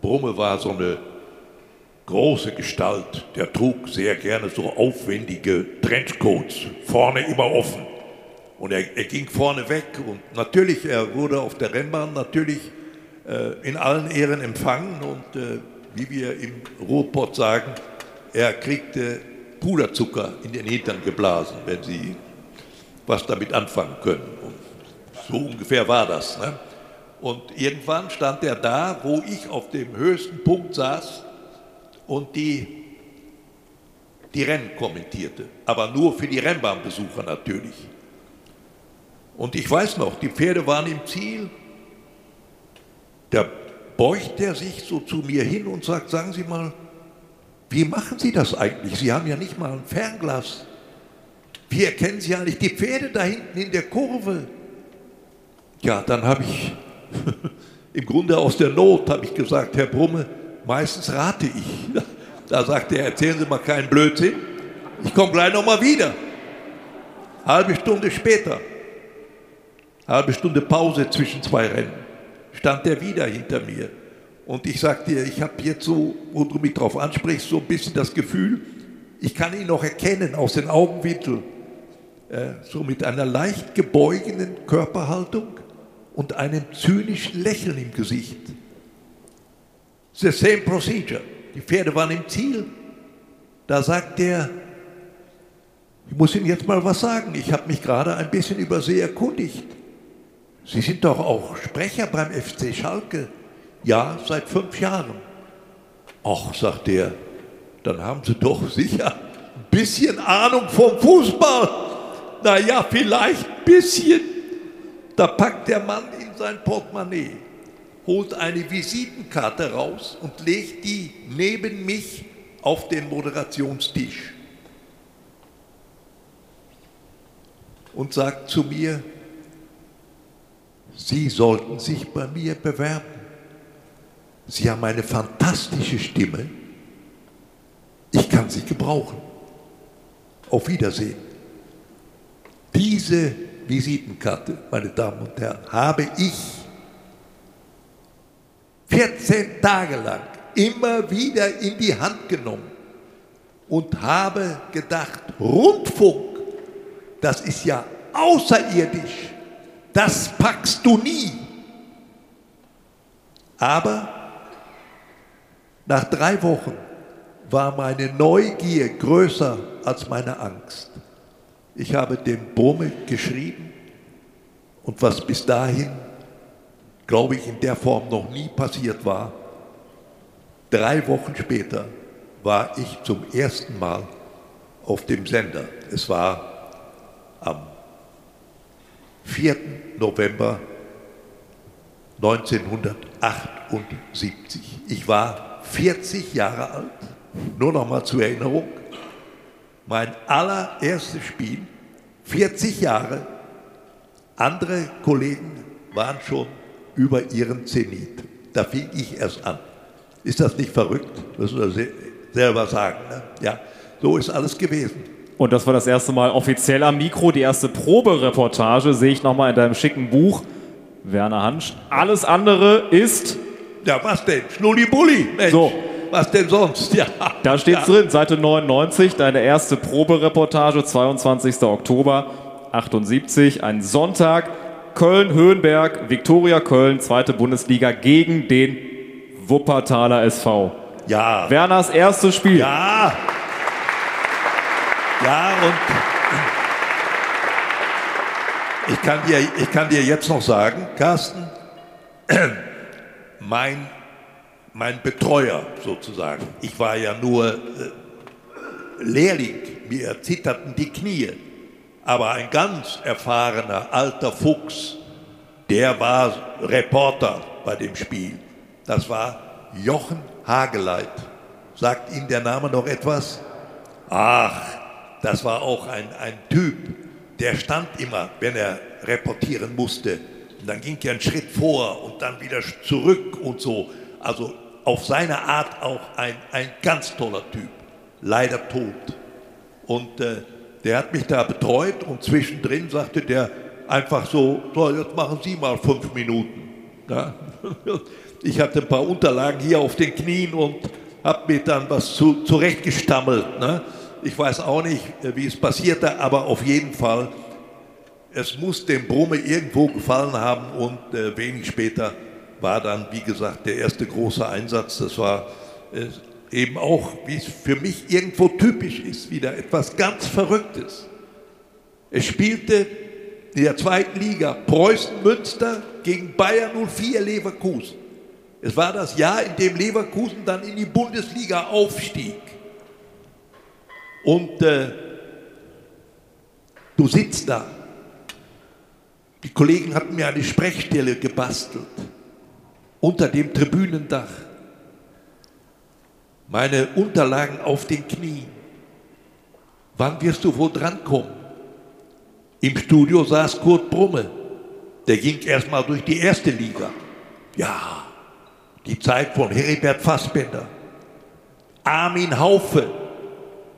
Brumme war so eine große Gestalt, der trug sehr gerne so aufwendige Trenchcoats, vorne immer offen. Und er, er ging vorne weg und natürlich, er wurde auf der Rennbahn natürlich äh, in allen Ehren empfangen und äh, wie wir im Ruhrpott sagen, er kriegte Puderzucker in den Hintern geblasen, wenn Sie was damit anfangen können. Und so ungefähr war das. Ne? Und irgendwann stand er da, wo ich auf dem höchsten Punkt saß und die, die Rennen kommentierte. Aber nur für die Rennbahnbesucher natürlich. Und ich weiß noch, die Pferde waren im Ziel. Da beugt er sich so zu mir hin und sagt, sagen Sie mal, wie machen Sie das eigentlich? Sie haben ja nicht mal ein Fernglas. Wie erkennen Sie eigentlich die Pferde da hinten in der Kurve? Ja, dann habe ich im Grunde aus der Not habe ich gesagt, Herr Brumme, meistens rate ich. Da sagte er, erzählen Sie mal keinen Blödsinn. Ich komme gleich nochmal wieder. Halbe Stunde später, halbe Stunde Pause zwischen zwei Rennen, stand er wieder hinter mir. Und ich sagte dir, ich habe jetzt so, wo du mich drauf ansprichst, so ein bisschen das Gefühl, ich kann ihn noch erkennen aus den Augenwinkeln. Äh, so mit einer leicht gebeugenen Körperhaltung und einem zynischen Lächeln im Gesicht. The same procedure. Die Pferde waren im Ziel. Da sagt er, ich muss Ihnen jetzt mal was sagen. Ich habe mich gerade ein bisschen über Sie erkundigt. Sie sind doch auch Sprecher beim FC Schalke. Ja, seit fünf Jahren. Ach, sagt er, dann haben Sie doch sicher ein bisschen Ahnung vom Fußball. Naja, vielleicht ein bisschen. Da packt der Mann in sein Portemonnaie, holt eine Visitenkarte raus und legt die neben mich auf den Moderationstisch. Und sagt zu mir, Sie sollten sich bei mir bewerben. Sie haben eine fantastische Stimme. Ich kann sie gebrauchen. Auf Wiedersehen. Diese Visitenkarte, meine Damen und Herren, habe ich 14 Tage lang immer wieder in die Hand genommen und habe gedacht, Rundfunk, das ist ja außerirdisch, das packst du nie. Aber nach drei Wochen war meine Neugier größer als meine Angst. Ich habe dem Brumme geschrieben und was bis dahin, glaube ich, in der Form noch nie passiert war, drei Wochen später war ich zum ersten Mal auf dem Sender. Es war am 4. November 1978. Ich war 40 Jahre alt, nur noch mal zur Erinnerung, mein allererstes Spiel, 40 Jahre, andere Kollegen waren schon über ihren Zenit. Da fing ich erst an. Ist das nicht verrückt? Müssen wir selber sagen. Ne? Ja, so ist alles gewesen.
Und das war das erste Mal offiziell am Mikro. Die erste Probereportage sehe ich nochmal in deinem schicken Buch. Werner Hansch. Alles andere ist
ja, was denn? Schnulli-Bulli. So. Was denn sonst? Ja.
Da steht ja. drin, Seite 99, deine erste Probereportage, 22. Oktober 78, ein Sonntag, Köln-Höhenberg, Viktoria Köln, zweite Bundesliga gegen den Wuppertaler SV.
Ja.
Werners erstes Spiel.
Ja. Ja, und ich kann dir, ich kann dir jetzt noch sagen, Carsten, mein, mein Betreuer sozusagen. Ich war ja nur äh, Lehrling, mir zitterten die Knie. Aber ein ganz erfahrener alter Fuchs, der war Reporter bei dem Spiel. Das war Jochen Hageleit. Sagt Ihnen der Name noch etwas? Ach, das war auch ein, ein Typ, der stand immer, wenn er reportieren musste. Und dann ging er einen Schritt vor und dann wieder zurück und so. Also auf seine Art auch ein, ein ganz toller Typ. Leider tot. Und äh, der hat mich da betreut und zwischendrin sagte der einfach so, so jetzt machen Sie mal fünf Minuten. Ja? Ich hatte ein paar Unterlagen hier auf den Knien und habe mir dann was zu, zurechtgestammelt. Ne? Ich weiß auch nicht, äh, wie es passierte, aber auf jeden Fall, es muss dem Brumme irgendwo gefallen haben und äh, wenig später war dann, wie gesagt, der erste große Einsatz. Das war äh, eben auch, wie es für mich irgendwo typisch ist, wieder etwas ganz Verrücktes. Es spielte in der zweiten Liga Preußen Münster gegen Bayern 04 Leverkusen. Es war das Jahr, in dem Leverkusen dann in die Bundesliga aufstieg. Und äh, du sitzt da. Die Kollegen hatten mir eine Sprechstelle gebastelt unter dem Tribünendach. Meine Unterlagen auf den Knien. Wann wirst du wohl drankommen? Im Studio saß Kurt Brumme. Der ging erstmal durch die erste Liga. Ja, die Zeit von Heribert Fassbender. Armin Haufe,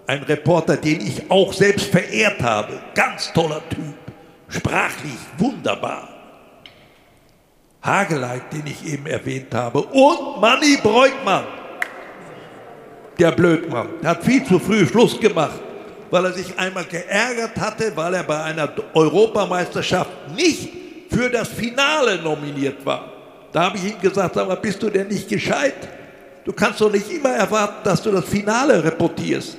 ein Reporter, den ich auch selbst verehrt habe. Ganz toller Typ. Sprachlich wunderbar. Hageleit, den ich eben erwähnt habe. Und Manny Breukmann. Der Blödmann. Der hat viel zu früh Schluss gemacht, weil er sich einmal geärgert hatte, weil er bei einer Europameisterschaft nicht für das Finale nominiert war. Da habe ich ihm gesagt, sag mal, bist du denn nicht gescheit? Du kannst doch nicht immer erwarten, dass du das Finale reportierst.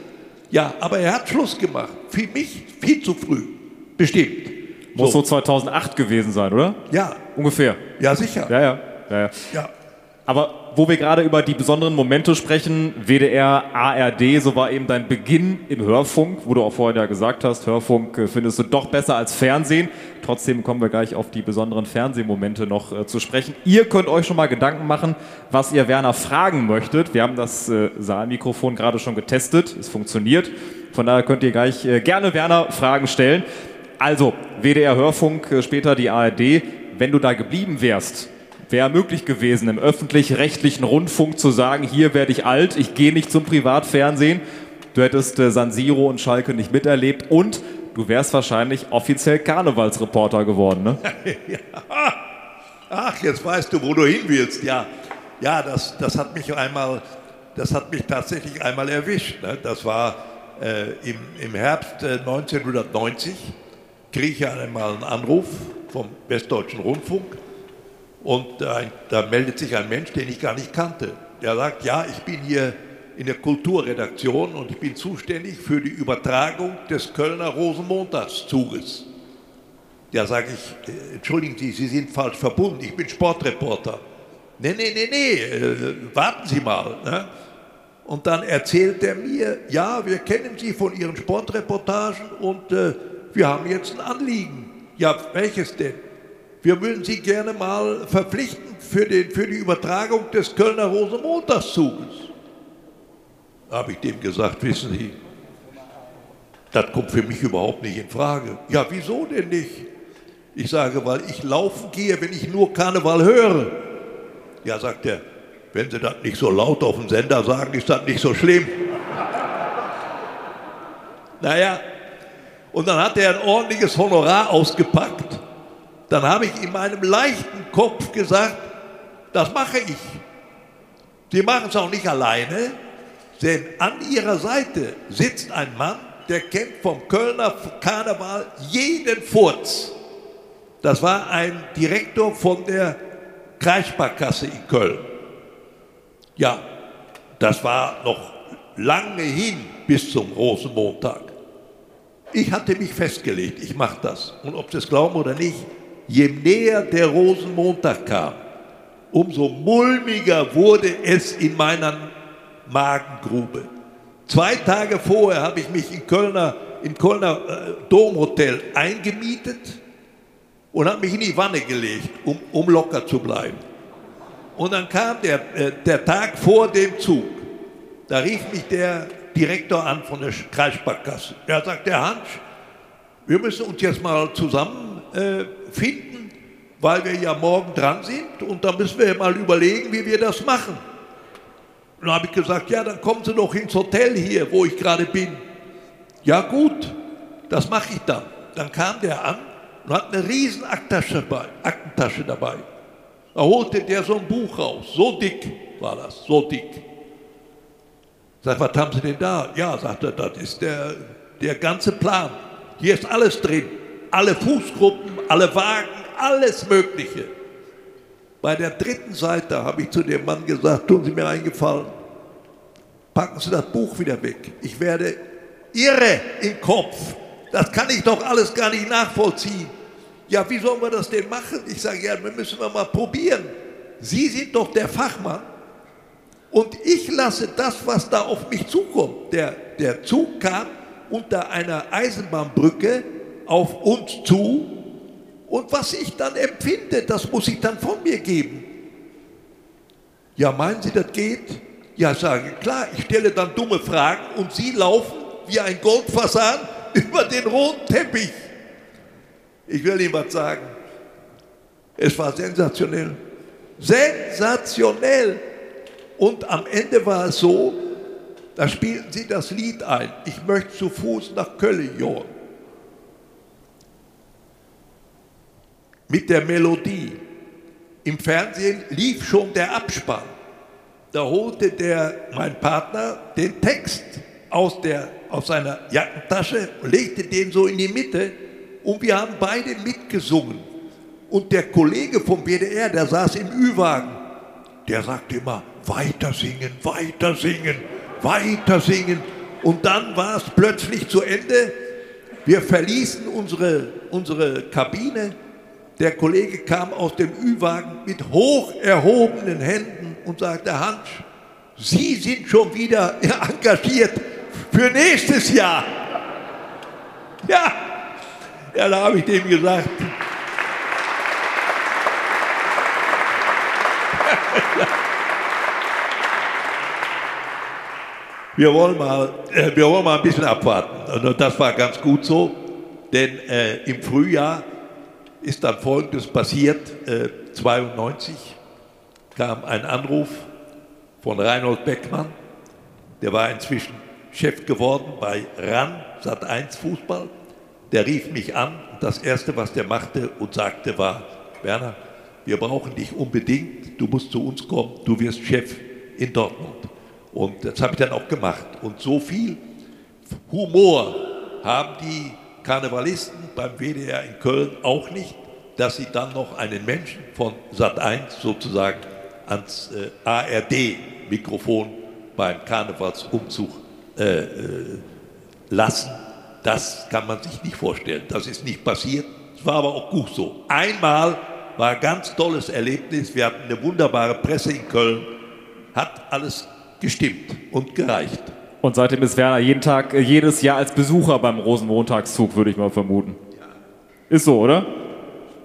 Ja, aber er hat Schluss gemacht. Für mich viel zu früh. Bestimmt.
Muss so 2008 gewesen sein, oder?
Ja.
Ungefähr.
Ja, sicher.
Ja, ja. ja, ja.
Ja.
Aber wo wir gerade über die besonderen Momente sprechen, WDR, ARD, so war eben dein Beginn im Hörfunk, wo du auch vorhin ja gesagt hast, Hörfunk äh, findest du doch besser als Fernsehen. Trotzdem kommen wir gleich auf die besonderen Fernsehmomente noch äh, zu sprechen. Ihr könnt euch schon mal Gedanken machen, was ihr Werner fragen möchtet. Wir haben das äh, Saalmikrofon gerade schon getestet. Es funktioniert. Von daher könnt ihr gleich äh, gerne Werner Fragen stellen. Also, WDR Hörfunk, äh, später die ARD. Wenn du da geblieben wärst, wäre möglich gewesen, im öffentlich-rechtlichen Rundfunk zu sagen, hier werde ich alt, ich gehe nicht zum Privatfernsehen. Du hättest äh, San Siro und Schalke nicht miterlebt und du wärst wahrscheinlich offiziell Karnevalsreporter geworden, ne?
Ach, jetzt weißt du, wo du hin willst. Ja, ja das, das hat mich einmal, das hat mich tatsächlich einmal erwischt. Ne? Das war äh, im, im Herbst äh, 1990, kriege ich einmal einen Anruf vom Westdeutschen Rundfunk und da, da meldet sich ein Mensch, den ich gar nicht kannte. Der sagt, ja, ich bin hier in der Kulturredaktion und ich bin zuständig für die Übertragung des Kölner Rosenmontagszuges. Ja, sage ich, äh, entschuldigen Sie, Sie sind falsch verbunden, ich bin Sportreporter. Nee, nee, nee, nee, äh, warten Sie mal. Ne? Und dann erzählt er mir, ja, wir kennen Sie von Ihren Sportreportagen und äh, wir haben jetzt ein Anliegen. Ja, welches denn? Wir würden Sie gerne mal verpflichten für, den, für die Übertragung des Kölner Rosenmontagszuges. Habe ich dem gesagt, wissen Sie, das kommt für mich überhaupt nicht in Frage. Ja, wieso denn nicht? Ich sage, weil ich laufen gehe, wenn ich nur Karneval höre. Ja, sagt er, wenn Sie das nicht so laut auf dem Sender sagen, ist das nicht so schlimm. naja, und dann hat er ein ordentliches Honorar ausgepackt dann habe ich in meinem leichten Kopf gesagt, das mache ich. Sie machen es auch nicht alleine, denn an ihrer Seite sitzt ein Mann, der kennt vom Kölner Karneval jeden Furz. Das war ein Direktor von der Kreissparkasse in Köln. Ja, das war noch lange hin bis zum Rosenmontag. Ich hatte mich festgelegt, ich mache das. Und ob Sie es glauben oder nicht, je näher der Rosenmontag kam, umso mulmiger wurde es in meiner Magengrube. Zwei Tage vorher habe ich mich in Kölner, im Kölner äh, Domhotel eingemietet. und habe mich in die Wanne gelegt, um, um locker zu bleiben. Und dann kam der, äh, der Tag vor dem Zug. Da rief mich der Direktor an von der Kreissparkasse. Er sagt, der Hans, wir müssen uns jetzt mal zusammen äh, finden, weil wir ja morgen dran sind und da müssen wir mal überlegen, wie wir das machen. Dann habe ich gesagt, ja, dann kommen Sie doch ins Hotel hier, wo ich gerade bin. Ja gut, das mache ich dann. Dann kam der an und hat eine riesen Aktentasche dabei. Aktentasche dabei. Da holte der so ein Buch raus, so dick war das, so dick. Sag, was haben Sie denn da? Ja, sagt er, das ist der, der ganze Plan. Hier ist alles drin. Alle Fußgruppen, alle Wagen, alles Mögliche. Bei der dritten Seite habe ich zu dem Mann gesagt, tun Sie mir einen Gefallen. Packen Sie das Buch wieder weg. Ich werde irre im Kopf. Das kann ich doch alles gar nicht nachvollziehen. Ja, wie sollen wir das denn machen? Ich sage, ja, wir müssen wir mal probieren. Sie sind doch der Fachmann. Und ich lasse das, was da auf mich zukommt. Der, der Zug kam unter einer Eisenbahnbrücke auf uns zu. Und was ich dann empfinde, das muss ich dann von mir geben. Ja, meinen Sie, das geht? Ja, sage ich, klar, ich stelle dann dumme Fragen und Sie laufen wie ein Goldfasan über den roten Teppich. Ich will Ihnen was sagen. Es war sensationell. Sensationell. Und am Ende war es so, da spielten sie das Lied ein. Ich möchte zu Fuß nach Köln johren. Mit der Melodie. Im Fernsehen lief schon der Abspann. Da holte der, mein Partner den Text aus, der, aus seiner Jackentasche und legte den so in die Mitte und wir haben beide mitgesungen. Und der Kollege vom WDR, der saß im Ü-Wagen, der sagte immer, weiter singen, weiter singen, weiter singen. Und dann war es plötzlich zu Ende. Wir verließen unsere, unsere Kabine. Der Kollege kam aus dem Ü-Wagen mit hoch erhobenen Händen und sagte, Hans, Sie sind schon wieder engagiert für nächstes Jahr. Ja, ja da habe ich dem gesagt, wir wollen mal, äh, wir wollen mal ein bisschen abwarten. Und das war ganz gut so, denn äh, im Frühjahr ist dann Folgendes passiert. Äh, 92 kam ein Anruf von Reinhold Beckmann, der war inzwischen Chef geworden bei RAN, Sat1 Fußball. Der rief mich an und das Erste, was der machte und sagte, war, Werner, wir brauchen dich unbedingt, du musst zu uns kommen, du wirst Chef in Dortmund. Und das habe ich dann auch gemacht. Und so viel Humor haben die Karnevalisten beim WDR in Köln auch nicht, dass sie dann noch einen Menschen von Sat1 sozusagen ans äh, ARD-Mikrofon beim Karnevalsumzug äh, äh, lassen. Das kann man sich nicht vorstellen. Das ist nicht passiert. Es war aber auch gut so. Einmal war ein ganz tolles Erlebnis. Wir hatten eine wunderbare Presse in Köln. Hat alles gestimmt und gereicht.
Und seitdem ist Werner jeden Tag, äh, jedes Jahr als Besucher beim Rosenmontagszug, würde ich mal vermuten. Ist so, oder?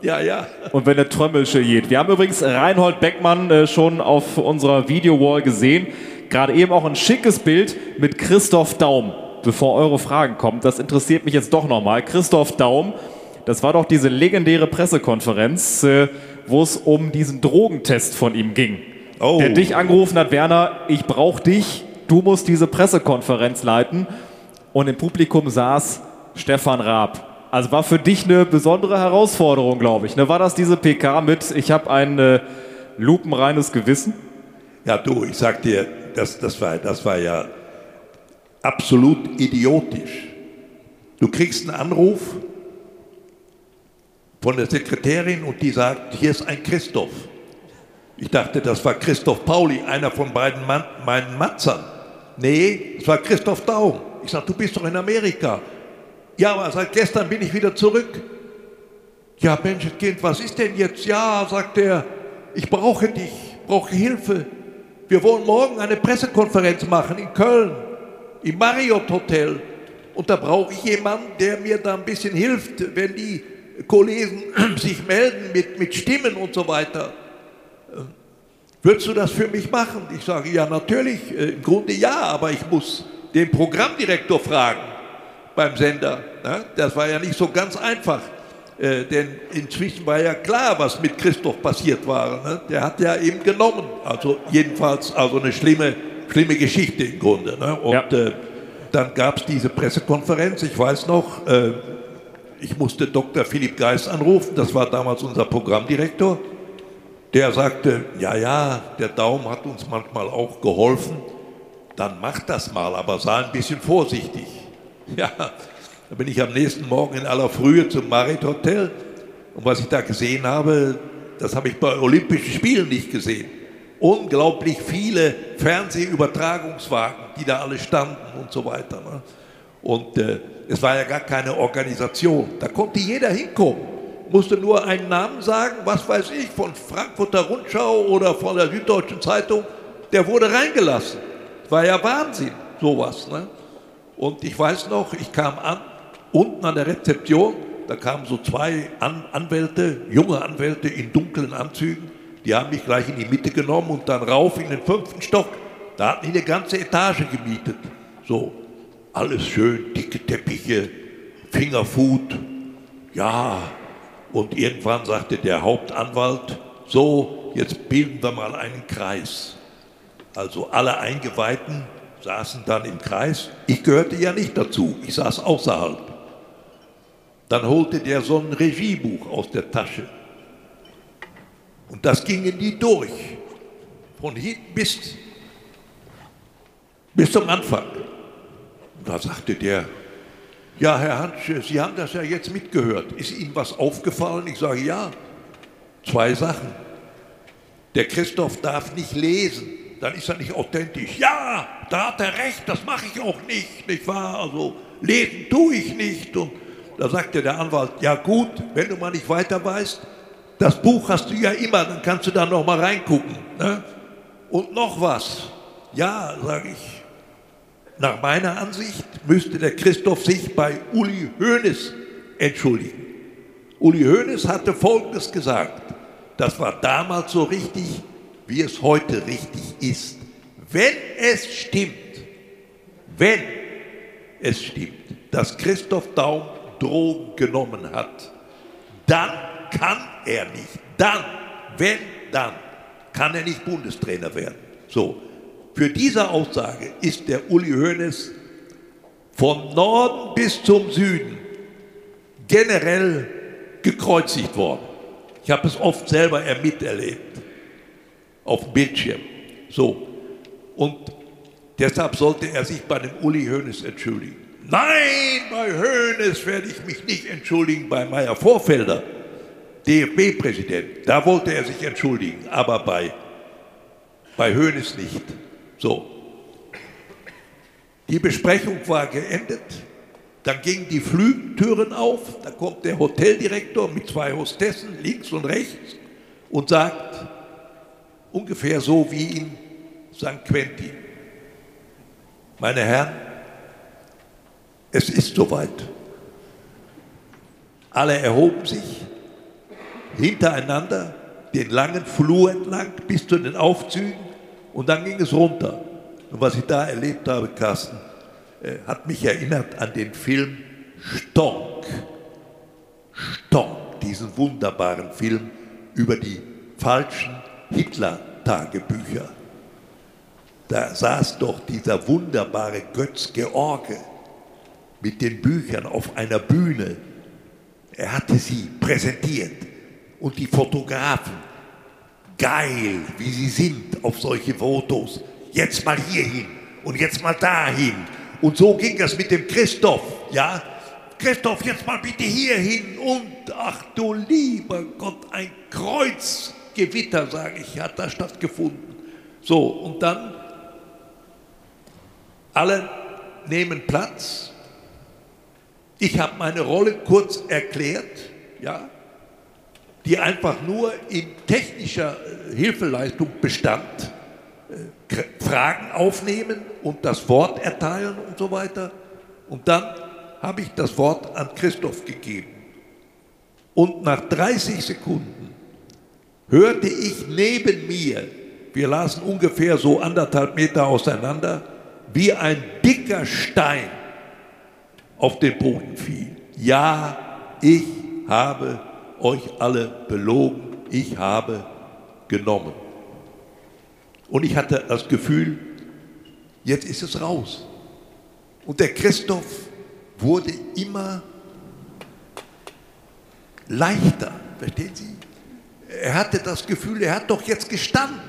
Ja, ja.
Und wenn der Trömmelsche geht. Wir haben übrigens Reinhold Beckmann äh, schon auf unserer Videowall gesehen. Gerade eben auch ein schickes Bild mit Christoph Daum. Bevor eure Fragen kommen, das interessiert mich jetzt doch nochmal. Christoph Daum, das war doch diese legendäre Pressekonferenz, äh, wo es um diesen Drogentest von ihm ging.
Oh.
Der dich angerufen hat, Werner, ich brauche dich, du musst diese Pressekonferenz leiten. Und im Publikum saß Stefan Raab. Also war für dich eine besondere Herausforderung, glaube ich. Ne? War das diese PK mit, ich habe ein äh, lupenreines Gewissen?
Ja, du, ich sag dir, das, das, war, das war ja absolut idiotisch. Du kriegst einen Anruf von der Sekretärin und die sagt, hier ist ein Christoph. Ich dachte, das war Christoph Pauli, einer von beiden Mann, meinen Matzern. Nee, es war Christoph Daum. Ich sage, du bist doch in Amerika. Ja, aber seit gestern bin ich wieder zurück. Ja, Mensch, Kind, was ist denn jetzt? Ja, sagt er, ich brauche dich, brauche Hilfe. Wir wollen morgen eine Pressekonferenz machen in Köln, im Marriott Hotel. Und da brauche ich jemanden, der mir da ein bisschen hilft, wenn die Kollegen sich melden mit, mit Stimmen und so weiter. Würdest du das für mich machen? Ich sage, ja, natürlich, äh, im Grunde ja, aber ich muss den Programmdirektor fragen beim Sender. Ne? Das war ja nicht so ganz einfach. Äh, denn inzwischen war ja klar, was mit Christoph passiert war. Ne? Der hat ja eben genommen. Also jedenfalls also eine schlimme, schlimme Geschichte im Grunde. Ne? Und ja. äh, dann gab es diese Pressekonferenz. Ich weiß noch, ich musste Dr. Philipp Geist anrufen. Das war damals unser Programmdirektor. Der sagte, ja, ja, der Daumen hat uns manchmal auch geholfen. Dann macht das mal, aber sei ein bisschen vorsichtig. Ja, da bin ich am nächsten Morgen in aller Frühe zum Marit Hotel und was ich da gesehen habe, das habe ich bei Olympischen Spielen nicht gesehen. Unglaublich viele Fernsehübertragungswagen, die da alle standen und so weiter. Ne? Und äh, es war ja gar keine Organisation. Da konnte jeder hinkommen, musste nur einen Namen sagen, was weiß ich, von Frankfurter Rundschau oder von der Süddeutschen Zeitung, der wurde reingelassen. War ja Wahnsinn, sowas. Ne? Und ich weiß noch, ich kam an, Unten an der Rezeption, da kamen so zwei an Anwälte, junge Anwälte in dunklen Anzügen, die haben mich gleich in die Mitte genommen und dann rauf in den fünften Stock. Da hatten die eine ganze Etage gemietet. So, alles schön, dicke Teppiche, Fingerfood. Ja, und irgendwann sagte der Hauptanwalt, so, jetzt bilden wir mal einen Kreis. Also alle Eingeweihten saßen dann im Kreis. Ich gehörte ja nicht dazu, ich saß außerhalb. Dann holte der so ein Regiebuch aus der Tasche. Und das gingen die durch. Von hinten bis, bis zum Anfang. Und da sagte der, ja, Herr Hansch, Sie haben das ja jetzt mitgehört. Ist Ihnen was aufgefallen? Ich sage, ja. Zwei Sachen. Der Christoph darf nicht lesen, dann ist er nicht authentisch. Ja, da hat er recht, das mache ich auch nicht, nicht wahr? Also lesen tue ich nicht. Und da sagte der Anwalt, ja gut, wenn du mal nicht weiter weißt, das Buch hast du ja immer, dann kannst du da noch mal reingucken. Ne? Und noch was. Ja, sage ich, nach meiner Ansicht müsste der Christoph sich bei Uli Hoeneß entschuldigen. Uli Hoeneß hatte Folgendes gesagt. Das war damals so richtig, wie es heute richtig ist. Wenn es stimmt, wenn es stimmt, dass Christoph Daum Drogen genommen hat, dann kann er nicht, dann, wenn, dann, kann er nicht Bundestrainer werden. So, für diese Aussage ist der Uli Hoeneß vom Norden bis zum Süden generell gekreuzigt worden. Ich habe es oft selber miterlebt, auf dem Bildschirm. So, und deshalb sollte er sich bei dem Uli Hoeneß entschuldigen. Nein, bei Hoeneß werde ich mich nicht entschuldigen, bei Meyer Vorfelder, DFB-Präsident, da wollte er sich entschuldigen, aber bei, bei Hoeneß nicht. So. Die Besprechung war geendet, dann gingen die Flügeltüren auf, da kommt der Hoteldirektor mit zwei Hostessen links und rechts und sagt, ungefähr so wie in St. Quentin, meine Herren, es ist soweit. Alle erhoben sich hintereinander den langen Flur entlang bis zu den Aufzügen und dann ging es runter. Und was ich da erlebt habe, Carsten, äh, hat mich erinnert an den Film Stonk. Stonk, diesen wunderbaren Film über die falschen Hitler-Tagebücher. Da saß doch dieser wunderbare Götz George mit den Büchern auf einer Bühne. Er hatte sie präsentiert und die Fotografen, geil, wie sie sind auf solche Fotos, jetzt mal hierhin und jetzt mal dahin. Und so ging es mit dem Christoph, ja. Christoph, jetzt mal bitte hierhin und ach du lieber Gott, ein Kreuzgewitter, sage ich, hat da stattgefunden. So, und dann alle nehmen Platz ich habe meine Rolle kurz erklärt, ja, die einfach nur in technischer äh, Hilfeleistung bestand. Äh, Fragen aufnehmen und das Wort erteilen und so weiter. Und dann habe ich das Wort an Christoph gegeben. Und nach 30 Sekunden hörte ich neben mir, wir lasen ungefähr so anderthalb Meter auseinander, wie ein dicker Stein auf den Boden fiel. Ja, ich habe euch alle belogen, ich habe genommen. Und ich hatte das Gefühl, jetzt ist es raus. Und der Christoph wurde immer leichter, verstehen Sie? Er hatte das Gefühl, er hat doch jetzt gestanden.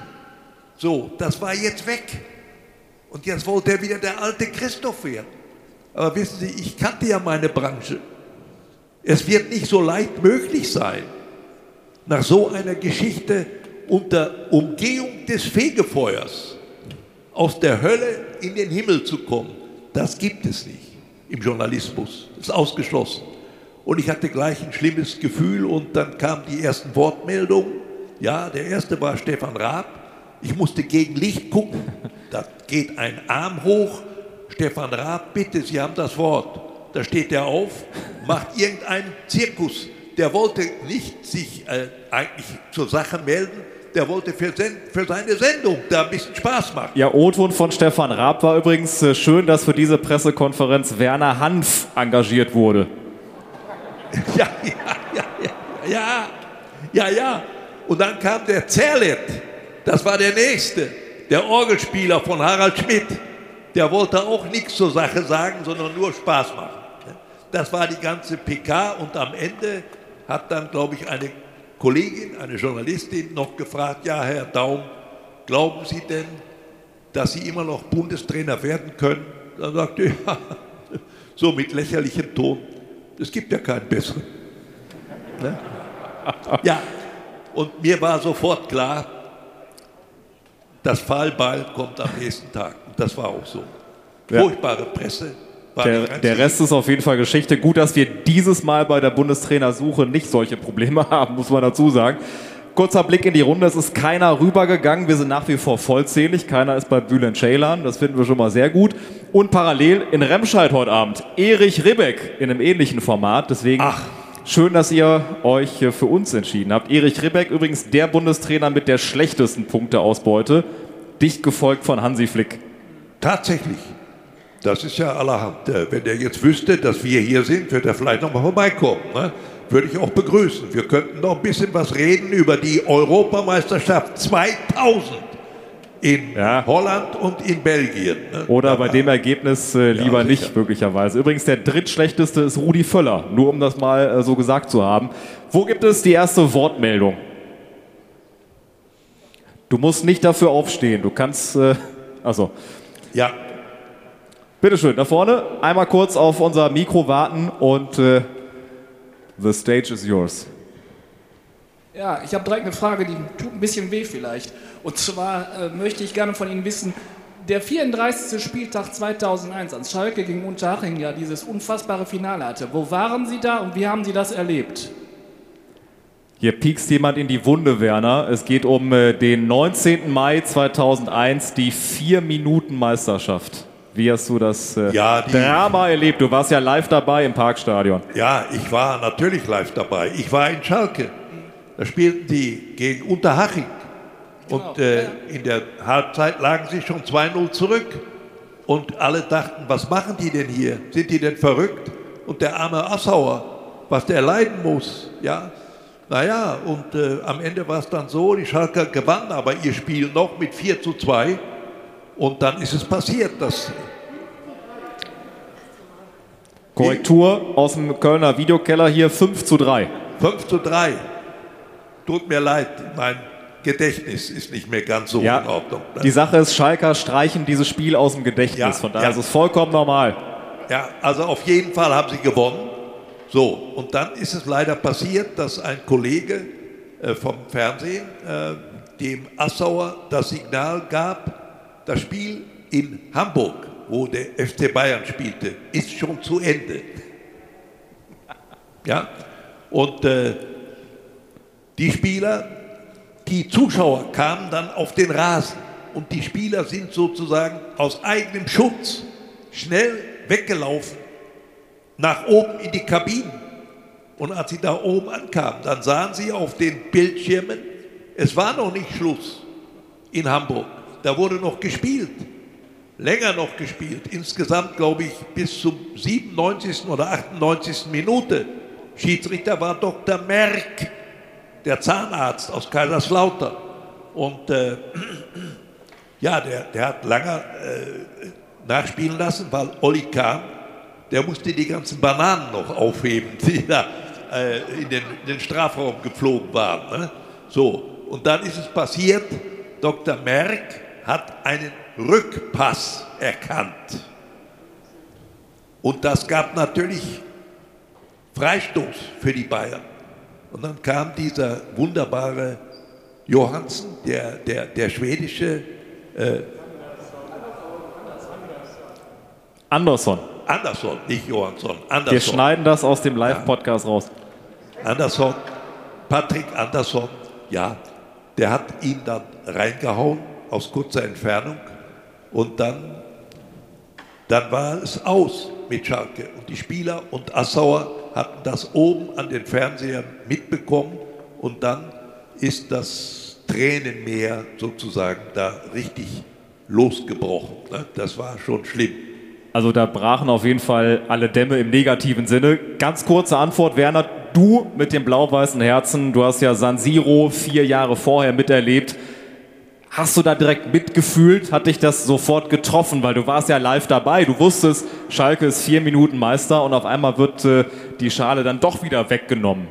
So, das war jetzt weg. Und jetzt wollte er wieder der alte Christoph werden. Aber wissen Sie, ich kannte ja meine Branche. Es wird nicht so leicht möglich sein, nach so einer Geschichte unter Umgehung des Fegefeuers aus der Hölle in den Himmel zu kommen. Das gibt es nicht im Journalismus. Das ist ausgeschlossen. Und ich hatte gleich ein schlimmes Gefühl und dann kamen die ersten Wortmeldungen. Ja, der erste war Stefan Raab. Ich musste gegen Licht gucken. Da geht ein Arm hoch. Stefan Raab, bitte, Sie haben das Wort. Da steht er auf, macht irgendeinen Zirkus. Der wollte nicht sich äh, eigentlich zur Sache melden, der wollte für, für, seine Sendung da ein bisschen Spaß machen.
Ja, O-Ton von Stefan Raab war übrigens äh, schön, dass für diese Pressekonferenz Werner Hanf engagiert wurde.
Ja, ja, ja, ja, ja, ja, ja. Und dann kam der Zerlett, das war der Nächste, der Orgelspieler von Harald Schmidt. Der wollte auch nichts zur Sache sagen, sondern nur Spaß machen. Das war die ganze PK und am Ende hat dann, glaube ich, eine Kollegin, eine Journalistin noch gefragt, ja, Herr Daum, glauben Sie denn, dass Sie immer noch Bundestrainer werden können? Dann sagte er, ja, so mit lächerlichem Ton, es gibt ja keinen besseren. Ne? Ja, und mir war sofort klar, das Fallball kommt am nächsten Tag. Und das war auch so. Ja. Furchtbare Presse,
der, der, Rest ist auf jeden Fall Geschichte. Gut, dass wir dieses Mal bei der Bundestrainersuche nicht solche Probleme haben, muss man dazu sagen. Kurzer Blick in die Runde, es ist keiner rübergegangen. Wir sind nach wie vor vollzählig. Keiner ist bei Bülent Ceylan. Das finden wir schon mal sehr gut. Und parallel in Remscheid heute Abend Erich Ribbeck in einem ähnlichen Format. Deswegen Ach. schön, dass ihr euch für uns entschieden habt. Erich Ribbeck übrigens der Bundestrainer mit der schlechtesten Punkteausbeute. Dicht gefolgt von Hansi Flick.
Tatsächlich. Das ist ja allerhand. Äh, wenn der jetzt wüsste, dass wir hier sind, würde er vielleicht noch mal vorbeikommen. Ne? Würde ich auch begrüßen. Wir könnten noch ein bisschen was reden über die Europameisterschaft 2000 in ja. Holland und in Belgien.
Ne? Oder bei dem Ergebnis äh, lieber ja, nicht, möglicherweise. Übrigens, der drittschlechteste ist Rudi Völler, nur um das mal äh, so gesagt zu haben. Wo gibt es die erste Wortmeldung? Du musst nicht dafür aufstehen, du kannst. Äh, also.
Ja,
Bitte schön, da vorne einmal kurz auf unser Mikro warten und äh, the stage is yours.
Ja, ich habe direkt eine Frage, die tut ein bisschen weh vielleicht. Und zwar äh, möchte ich gerne von Ihnen wissen, der 34. Spieltag 2001, als Schalke gegen Unterhaching ja dieses unfassbare Finale hatte. Wo waren Sie da und wie haben Sie das erlebt?
Hier piekst jemand in die Wunde, Werner. Es geht um äh, den 19. Mai 2001, die 4-Minuten-Meisterschaft. Wie hast du das äh, ja, die, Drama erlebt? Du warst ja live dabei im Parkstadion.
Ja, ich war natürlich live dabei. Ich war in Schalke. Da spielten die gegen Unterhaching. Genau. Und äh, in der Halbzeit lagen sie schon 2-0 zurück. Und alle dachten, was machen die denn hier? Sind die denn verrückt? Und der arme Assauer, was der leiden muss. Ja, naja, und äh, am Ende war es dann so, die Schalker gewannen aber ihr Spiel noch mit 4 zu 2. Und dann ist es passiert, dass.
Korrektur aus dem Kölner Videokeller hier 5 zu 3.
5 zu 3. Tut mir leid, mein Gedächtnis ist nicht mehr ganz so
ja, in Ordnung. Ne? Die Sache ist, Schalker streichen dieses Spiel aus dem Gedächtnis. Ja, Von daher ja. ist es vollkommen normal.
Ja, also auf jeden Fall haben sie gewonnen. So, und dann ist es leider passiert, dass ein Kollege äh, vom Fernsehen äh, dem Assauer das Signal gab, das Spiel in Hamburg, wo der FC Bayern spielte, ist schon zu Ende. Ja, und äh, die Spieler, die Zuschauer kamen dann auf den Rasen und die Spieler sind sozusagen aus eigenem Schutz schnell weggelaufen nach oben in die Kabinen. Und als sie da oben ankamen, dann sahen sie auf den Bildschirmen, es war noch nicht Schluss in Hamburg. Da wurde noch gespielt, länger noch gespielt. Insgesamt, glaube ich, bis zum 97. oder 98. Minute. Schiedsrichter war Dr. Merck, der Zahnarzt aus Kaiserslautern. Und äh, ja, der, der hat lange äh, nachspielen lassen, weil Olli kam, der musste die ganzen Bananen noch aufheben, die da äh, in, den, in, den, Strafraum geflogen waren. Ne? So, und dann ist es passiert, Dr. Merck hat einen Rückpass erkannt. Und das gab natürlich Freistoß für die Bayern. Und dann kam dieser wunderbare Johansen, der, der, der schwedische. Äh,
Andersson.
Andersson, nicht Johansson. Andersson.
Wir schneiden das aus dem Live-Podcast ja. raus.
Andersson, Patrick Andersson, ja, der hat ihn dann reingehauen aus kurzer Entfernung und dann, dann war es aus mit Schalke. Und die Spieler und Assauer hatten das oben an den Fernsehern mitbekommen und dann ist das Tränenmeer sozusagen da richtig losgebrochen. Ne? Das war schon schlimm.
Also da brachen auf jeden Fall alle Dämme im negativen Sinne. Ganz kurze Antwort, Werner, du mit dem blau-weißen Herzen, du hast ja San Siro vier Jahre vorher miterlebt. Hast du da direkt mitgefühlt? Hat dich das sofort getroffen? Weil du warst ja live dabei. Du wusstest, Schalke ist vier Minuten Meister und auf einmal wird äh, die Schale dann doch wieder weggenommen.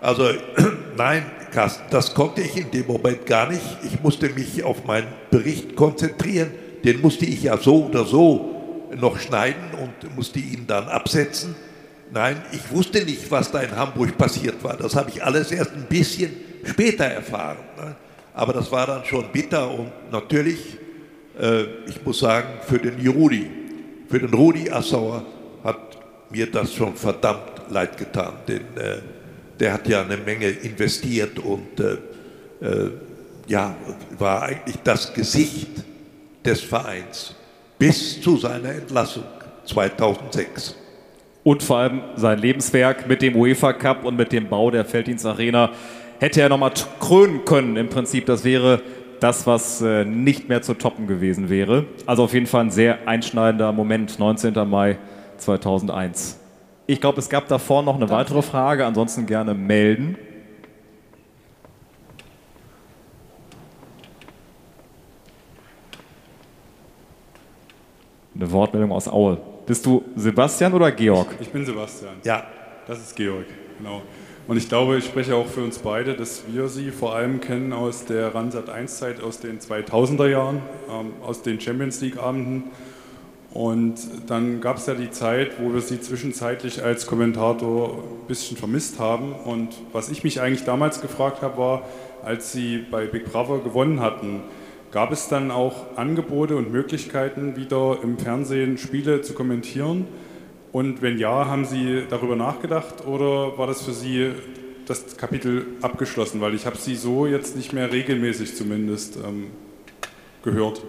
Also nein, Carsten, das konnte ich in dem Moment gar nicht. Ich musste mich auf meinen Bericht konzentrieren. Den musste ich ja so oder so noch schneiden und musste ihn dann absetzen. Nein, ich wusste nicht, was da in Hamburg passiert war. Das habe ich alles erst ein bisschen später erfahren. Ne? Aber das war dann schon bitter und natürlich, äh, ich muss sagen, für den Rudi, für den Rudi Assauer hat mir das schon verdammt leid getan, denn äh, der hat ja eine Menge investiert und äh, äh ja, war eigentlich das Gesicht des Vereins bis zu seiner Entlassung 2006.
Und vor allem sein Lebenswerk mit dem UEFA Cup und mit dem Bau der Felddienst Arena hätte er nochmal krönen können im Prinzip. Das wäre das, was äh, nicht mehr zu toppen gewesen wäre. Also auf jeden Fall ein sehr einschneidender Moment, 19. Mai 2001. Ich glaube, es gab davor noch eine weitere Frage, ansonsten gerne melden. Eine Wortmeldung aus Aue. Bist du Sebastian oder Georg?
Ich, ich bin Sebastian.
Ja.
Das ist Georg, genau. Und ich glaube, ich spreche auch für uns beide, dass wir sie vor allem kennen aus der Ransat 1-Zeit, aus den 2000er Jahren, ähm, aus den Champions League-Abenden. Und dann gab es ja die Zeit, wo wir sie zwischenzeitlich als Kommentator ein bisschen vermisst haben. Und was ich mich eigentlich damals gefragt habe, war, als sie bei Big Brother gewonnen hatten, gab es dann auch Angebote und Möglichkeiten, wieder im Fernsehen Spiele zu kommentieren? Und wenn ja, haben Sie darüber nachgedacht oder war das für Sie das Kapitel abgeschlossen? Weil ich habe Sie so jetzt nicht mehr regelmäßig zumindest ähm, gehört.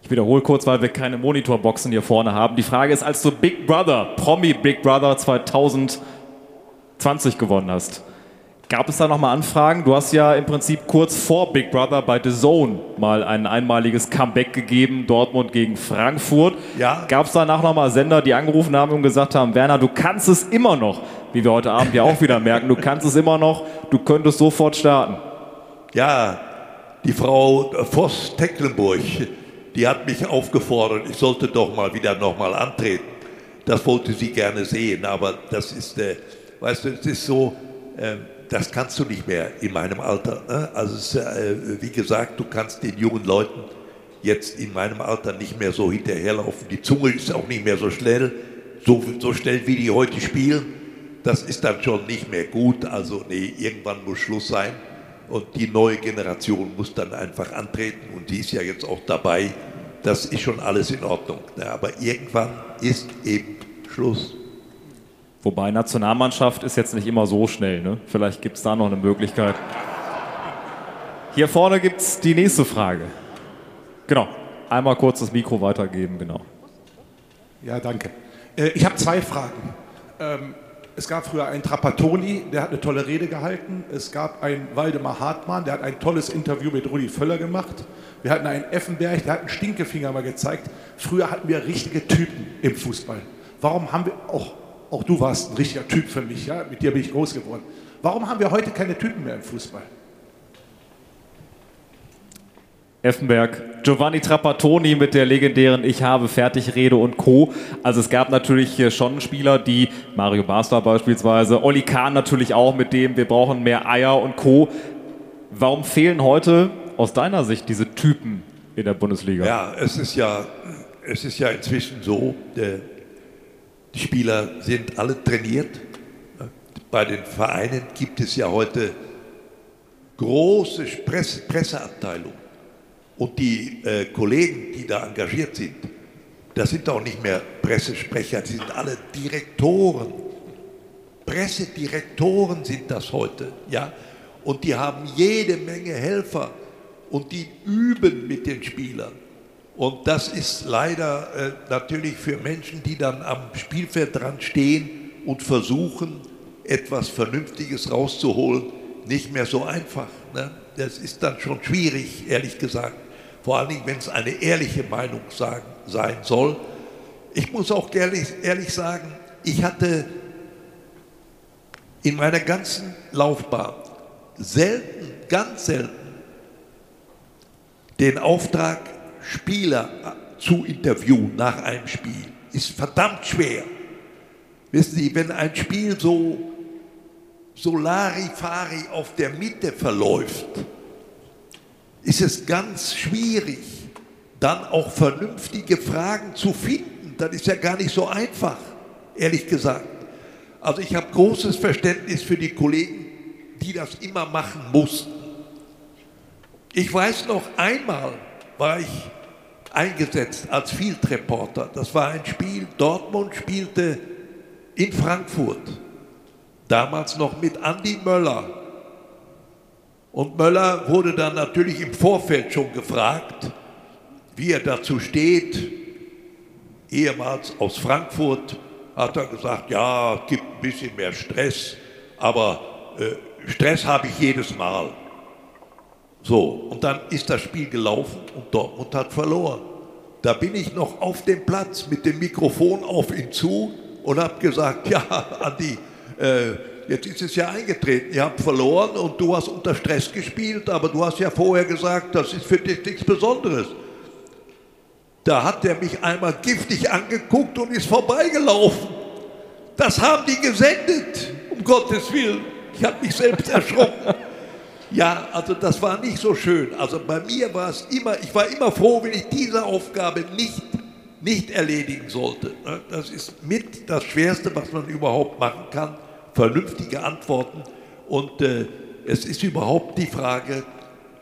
Ich wiederhole kurz, weil wir keine Monitorboxen hier vorne haben. Die Frage ist, als du Big Brother, Promi Big Brother 2020 gewonnen hast, Gab es da nochmal Anfragen? Du hast ja im Prinzip kurz vor Big Brother bei The Zone mal ein einmaliges Comeback gegeben, Dortmund gegen Frankfurt.
Ja.
Gab es danach nochmal Sender, die angerufen haben und gesagt haben, Werner, du kannst es immer noch, wie wir heute Abend ja auch wieder merken, du kannst es immer noch, du könntest sofort starten.
Ja, die Frau Voss-Tecklenburg, die hat mich aufgefordert, ich sollte doch mal wieder nochmal antreten. Das wollte sie gerne sehen, aber das ist, äh, weißt du, es ist so, äh, das kannst du nicht mehr in meinem Alter. Ne? Also ist, äh, wie gesagt, du kannst den jungen Leuten jetzt in meinem Alter nicht mehr so hinterherlaufen. Die Zunge ist auch nicht mehr so schnell, so, so schnell wie die heute spielen. Das ist dann schon nicht mehr gut. Also nee, irgendwann muss Schluss sein. Und die neue Generation muss dann einfach antreten und die ist ja jetzt auch dabei. Das ist schon alles in Ordnung. Ne? Aber irgendwann ist eben Schluss.
Wobei Nationalmannschaft ist jetzt nicht immer so schnell. Ne? Vielleicht gibt es da noch eine Möglichkeit. Hier vorne gibt es die nächste Frage. Genau. Einmal kurz das Mikro weitergeben, genau.
Ja, danke. Äh, ich habe zwei Fragen. Ähm, Es gab früher einen Trapattoni, der hat eine tolle Rede gehalten. Es gab einen Waldemar Hartmann, der hat ein tolles Interview mit Rudi Völler gemacht. Wir hatten einen Effenberg, der hat einen Stinkefinger mal gezeigt. Früher hatten wir richtige Typen im Fußball. Warum haben wir, auch, auch du warst ein richtiger Typ für mich, ja? mit dir bin ich groß geworden. Warum haben wir heute keine Typen mehr im Fußball?
Effenberg, Giovanni Trapattoni mit der legendären Ich habe Fertigrede und Co. Also es gab natürlich schon Spieler, die, Mario Basler beispielsweise, Olli Kahn natürlich auch mit dem, wir brauchen mehr Eier und Co. Warum fehlen heute aus deiner Sicht diese Typen in der Bundesliga?
Ja, es ist ja, es ist ja inzwischen so, der, die Spieler sind alle trainiert. Bei den Vereinen gibt es ja heute große Presse, Presseabteilungen und die äh, Kollegen, die da engagiert sind, das sind auch nicht mehr Pressesprecher, die sind alle Direktoren. Pressedirektoren sind das heute, ja. Und die haben jede Menge Helfer und die üben mit den Spielern. Und das ist leider äh, natürlich für Menschen, die dann am Spielfeld dran stehen und versuchen, etwas Vernünftiges rauszuholen, nicht mehr so einfach. Ne? Das ist dann schon schwierig, ehrlich gesagt. Vor allen Dingen, wenn es eine ehrliche Meinung sagen, sein soll. Ich muss auch ehrlich, ehrlich sagen, ich hatte in meiner ganzen Laufbahn selten, ganz selten den Auftrag, Spieler zu interviewen nach einem Spiel. Ist verdammt schwer. Wissen Sie, wenn ein Spiel so Solari-Fari auf der Mitte verläuft, ist es ganz schwierig, dann auch vernünftige Fragen zu finden. Das ist ja gar nicht so einfach, ehrlich gesagt. Also ich habe großes Verständnis für die Kollegen, die das immer machen mussten. Ich weiß noch, einmal war ich eingesetzt als Field Reporter. Das war ein Spiel, Dortmund spielte in Frankfurt, damals noch mit Andy Möller. Und Möller wurde dann natürlich im Vorfeld schon gefragt, wie er dazu steht. Ehemals aus Frankfurt hat er gesagt, ja, es gibt ein bisschen mehr Stress, aber äh, Stress habe ich jedes Mal. So, und dann ist das Spiel gelaufen und Dortmund hat verloren. Da bin ich noch auf dem Platz mit dem Mikrofon auf ihn zu und habe gesagt, ja, Andi, äh, jetzt ist es ja eingetreten, ihr habt verloren und du hast unter Stress gespielt, aber du hast ja vorher gesagt, das ist für dich nichts Besonderes. Da hat er mich einmal giftig angeguckt und ist vorbeigelaufen. Das haben die gesendet, um Gottes Willen. Ich habe mich selbst erschrocken. Ja, also das war nicht so schön. Also bei mir war es immer, ich war immer froh, wenn ich diese Aufgabe nicht, nicht erledigen sollte. Ne? Das ist mit das Schwerste, was man überhaupt machen kann. Vernünftige Antworten. Und äh, es ist überhaupt die Frage,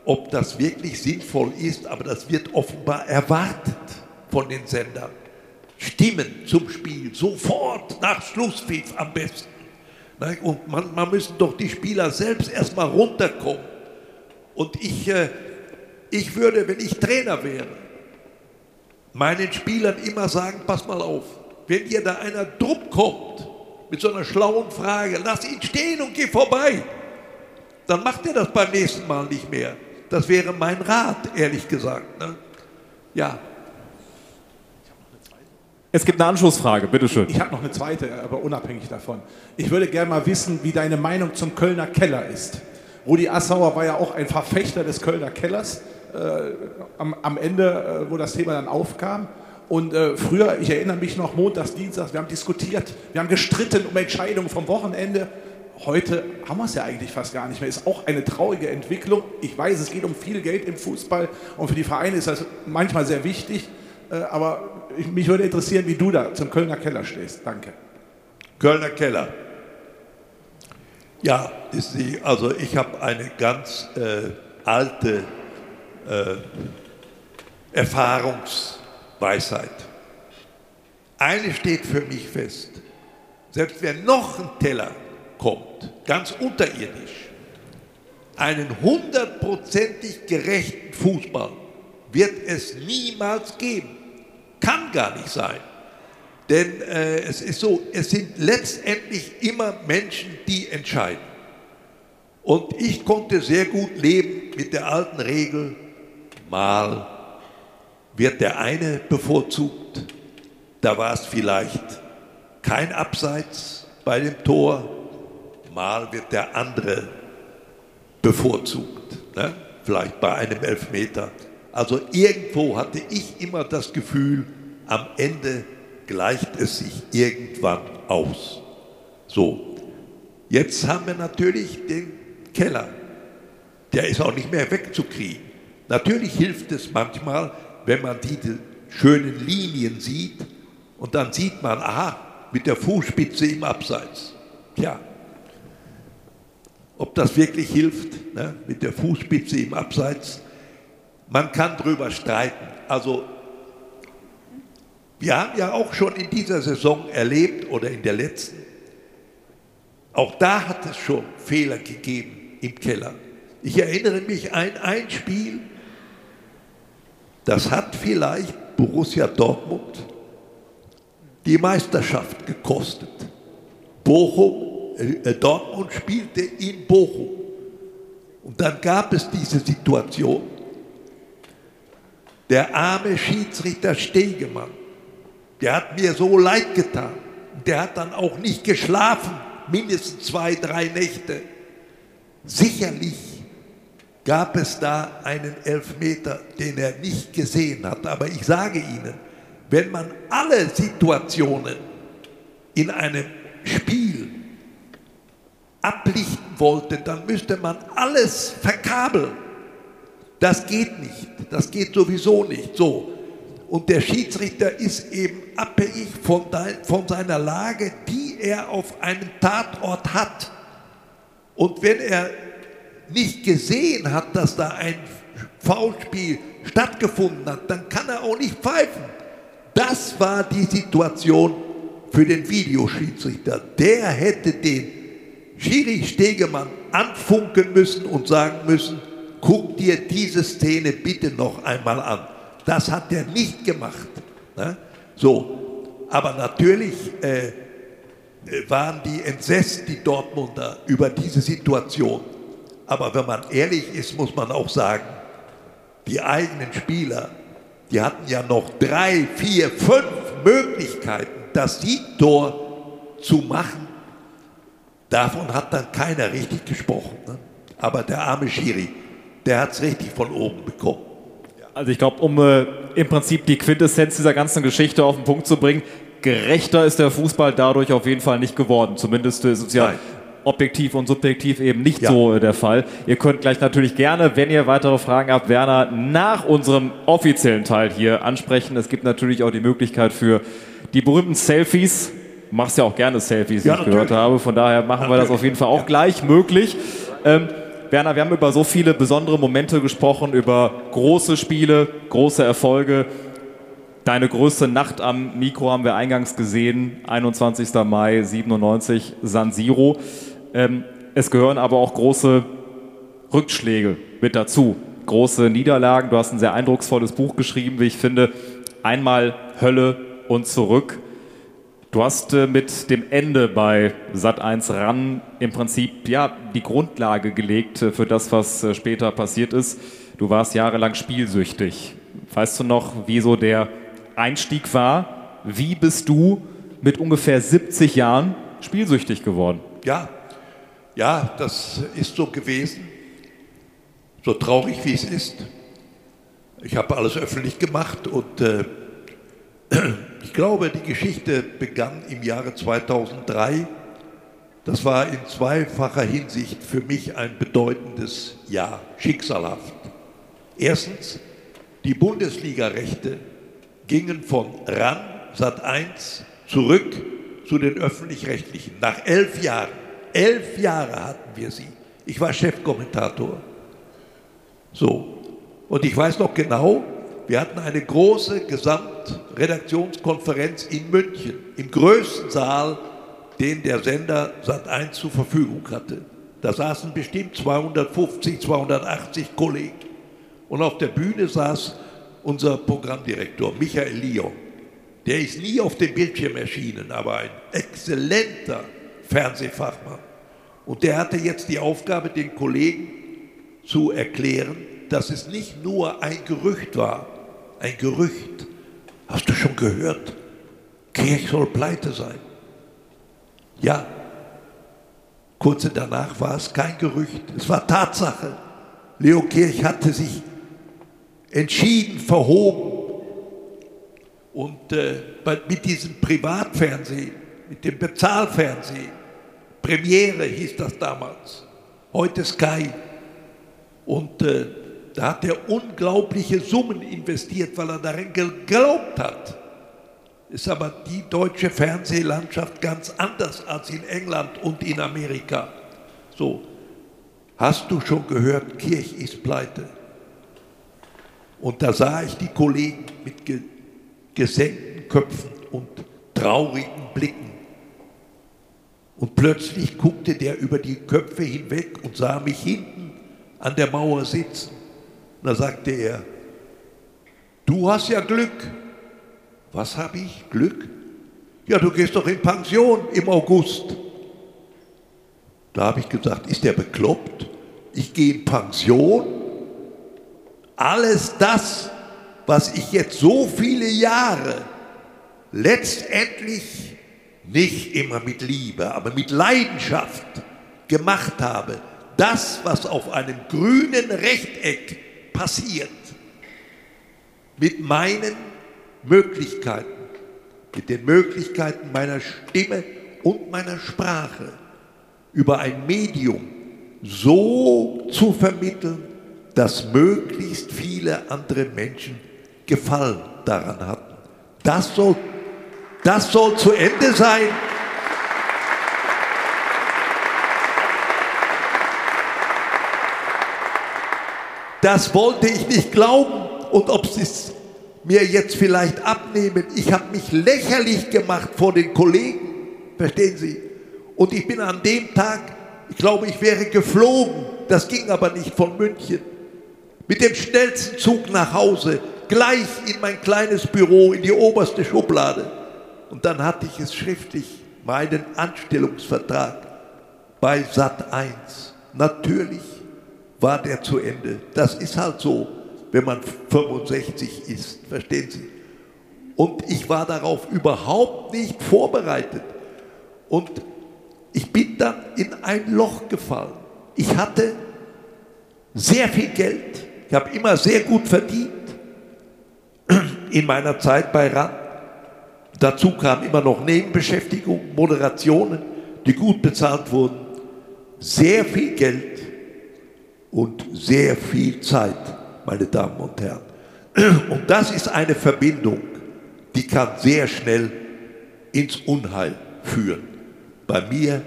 ob das wirklich sinnvoll ist, aber das wird offenbar erwartet von den Sendern. Stimmen zum Spiel, sofort nach Schlusspfiff am besten. Und man, man müssen doch die Spieler selbst erstmal runterkommen. Und ich, äh, ich würde, wenn ich Trainer wäre, meinen Spielern immer sagen, pass mal auf, wenn dir da einer druck kommt mit so einer schlauen Frage, lass ihn stehen und geh vorbei, dann macht er das beim nächsten Mal nicht mehr. Das wäre mein Rat, ehrlich gesagt. Ne? Ja,
es gibt eine Anschlussfrage, bitteschön.
Ich habe noch eine zweite, aber unabhängig davon. Ich würde gerne mal wissen, wie deine Meinung zum Kölner Keller ist. Rudi Assauer war ja auch ein Verfechter des Kölner Kellers äh, am, am, Ende, äh, wo das Thema dann aufkam. Und äh, früher, ich erinnere mich noch, montags, dienstags, wir haben diskutiert, wir haben gestritten um Entscheidungen vom Wochenende. Heute haben wir es ja eigentlich fast gar nicht mehr. Ist auch eine traurige Entwicklung. Ich weiß, es geht um viel Geld im Fußball und für die Vereine ist das manchmal sehr wichtig. Äh, aber mich würde interessieren, wie du da zum Kölner Keller stehst. Danke.
Kölner Keller. Ja, ist sie, also ich habe eine ganz äh, alte äh, Erfahrungsweisheit. Eine steht für mich fest. Selbst wenn noch ein Teller kommt, ganz unterirdisch, einen hundertprozentig gerechten Fußball wird es niemals geben. Kann gar nicht sein. Denn äh, es ist so, es sind letztendlich immer Menschen, die entscheiden. Und ich konnte sehr gut leben mit der alten Regel, mal wird der eine bevorzugt, da war es vielleicht kein Abseits bei dem Tor, mal wird der andere bevorzugt, ne? vielleicht bei einem Elfmeter. Also irgendwo hatte ich immer das Gefühl, am Ende gleicht es sich irgendwann aus. So, jetzt haben wir natürlich den Keller. Der ist auch nicht mehr wegzukriegen. Natürlich hilft es manchmal, wenn man diese schönen Linien sieht und dann sieht man, aha, mit der Fußspitze im Abseits. Tja, ob das wirklich hilft, ne, mit der Fußspitze im Abseits, man kann drüber streiten. Also wir haben ja auch schon in dieser Saison erlebt oder in der letzten, auch da hat es schon Fehler gegeben im Keller. Ich erinnere mich an ein Spiel, das hat vielleicht Borussia Dortmund die Meisterschaft gekostet. Bochum, äh, Dortmund spielte in Bochum. Und dann gab es diese Situation. Der arme Schiedsrichter Stegemann, der hat mir so leid getan. Der hat dann auch nicht geschlafen, mindestens zwei, drei Nächte. Sicherlich gab es da einen Elfmeter, den er nicht gesehen hat. Aber ich sage Ihnen, wenn man alle Situationen in einem Spiel ablichten wollte, dann müsste man alles verkabeln. Das geht nicht. Das geht sowieso nicht. So. Und der Schiedsrichter ist eben abhängig von, von seiner Lage, die er auf einem Tatort hat. Und wenn er nicht gesehen hat, dass da ein Foulspiel stattgefunden hat, dann kann er auch nicht pfeifen. Das war die Situation für den Videoschiedsrichter. Der hätte den Schiri Stegemann anfunken müssen und sagen müssen, guck dir diese Szene bitte noch einmal an. Das hat er nicht gemacht. Ne? So, aber natürlich äh, waren die entsetzt, die Dortmunder, über diese Situation. Aber wenn man ehrlich ist, muss man auch sagen, die eigenen Spieler die hatten ja noch drei, vier, fünf Möglichkeiten, das Siegtor zu machen. Davon hat dann keiner richtig gesprochen. Ne? Aber der arme Schiri, der hat es richtig von oben bekommen.
Also ich glaube, um äh, im Prinzip die Quintessenz dieser ganzen Geschichte auf den Punkt zu bringen, gerechter ist der Fußball dadurch auf jeden Fall nicht geworden. Zumindest ist es ja Nein objektiv und subjektiv eben nicht ja. so äh, der Fall. Ihr könnt gleich natürlich gerne, wenn ihr weitere Fragen habt, Werner nach unserem offiziellen Teil hier ansprechen. Es gibt natürlich auch die Möglichkeit für die berühmten Selfies. Machst ja auch gerne Selfies, wie ja, ich natürlich. gehört habe. Von daher machen natürlich. wir das auf jeden Fall auch ja. gleich möglich. Ähm, Werner, wir haben über so viele besondere Momente gesprochen, über große Spiele, große Erfolge. Deine größte Nacht am Mikro haben wir eingangs gesehen, 21. Mai 97, San Siro. Ähm, es gehören aber auch große Rückschläge mit dazu. Große Niederlagen. Du hast ein sehr eindrucksvolles Buch geschrieben, wie ich finde. Einmal Hölle und zurück. Du hast äh, mit dem Ende bei Sat1 ran im Prinzip ja, die Grundlage gelegt äh, für das, was äh, später passiert ist. Du warst jahrelang spielsüchtig. Weißt du noch, wie so der Einstieg war? Wie bist du mit ungefähr 70 Jahren spielsüchtig geworden?
Ja, ja, das ist so gewesen, so traurig wie es ist. Ich habe alles öffentlich gemacht und äh, ich glaube, die Geschichte begann im Jahre 2003. Das war in zweifacher Hinsicht für mich ein bedeutendes Jahr, schicksalhaft. Erstens, die Bundesligarechte gingen von RAN, Sat 1, zurück zu den öffentlich-rechtlichen. Nach elf Jahren Elf Jahre hatten wir sie. Ich war Chefkommentator. So. Und ich weiß noch genau, wir hatten eine große Gesamtredaktionskonferenz in München, im größten Saal, den der Sender Sat1 zur Verfügung hatte. Da saßen bestimmt 250, 280 Kollegen. Und auf der Bühne saß unser Programmdirektor Michael Lyon. Der ist nie auf dem Bildschirm erschienen, aber ein exzellenter Fernsehfachmann. Und der hatte jetzt die Aufgabe, den Kollegen zu erklären, dass es nicht nur ein Gerücht war. Ein Gerücht. Hast du schon gehört? Kirch soll pleite sein. Ja. Kurze danach war es kein Gerücht, es war Tatsache. Leo Kirch hatte sich entschieden verhoben und äh, mit diesem Privatfernsehen, mit dem Bezahlfernsehen, Premiere hieß das damals, heute Sky. Und äh, da hat er unglaubliche Summen investiert, weil er darin geglaubt hat. Ist aber die deutsche Fernsehlandschaft ganz anders als in England und in Amerika. So, hast du schon gehört, Kirch ist pleite? Und da sah ich die Kollegen mit ge gesenkten Köpfen und traurigen Blicken. Und plötzlich guckte der über die Köpfe hinweg und sah mich hinten an der Mauer sitzen. Und da sagte er, du hast ja Glück. Was habe ich? Glück? Ja, du gehst doch in Pension im August. Da habe ich gesagt, ist der bekloppt? Ich gehe in Pension? Alles das, was ich jetzt so viele Jahre letztendlich nicht immer mit Liebe, aber mit Leidenschaft gemacht habe, das, was auf einem grünen Rechteck passiert, mit meinen Möglichkeiten, mit den Möglichkeiten meiner Stimme und meiner Sprache über ein Medium so zu vermitteln, dass möglichst viele andere Menschen Gefallen daran hatten. Das soll, das soll zu Ende sein. Das wollte ich nicht glauben. Und ob sie es mir jetzt vielleicht abnehmen, ich habe mich lächerlich gemacht vor den Kollegen, verstehen Sie? Und ich bin an dem Tag, ich glaube, ich wäre geflogen, das ging aber nicht von München, mit dem schnellsten Zug nach Hause, gleich in mein kleines Büro, in die oberste Schublade. Und dann hatte ich es schriftlich, meinen Anstellungsvertrag bei Sat 1. Natürlich war der zu Ende. Das ist halt so, wenn man 65 ist, verstehen Sie? Und ich war darauf überhaupt nicht vorbereitet. Und ich bin dann in ein Loch gefallen. Ich hatte sehr viel Geld. Ich habe immer sehr gut verdient in meiner Zeit bei RAN. Dazu kamen immer noch Nebenbeschäftigungen, Moderationen, die gut bezahlt wurden. Sehr viel Geld und sehr viel Zeit, meine Damen und Herren. Und das ist eine Verbindung, die kann sehr schnell ins Unheil führen. Bei mir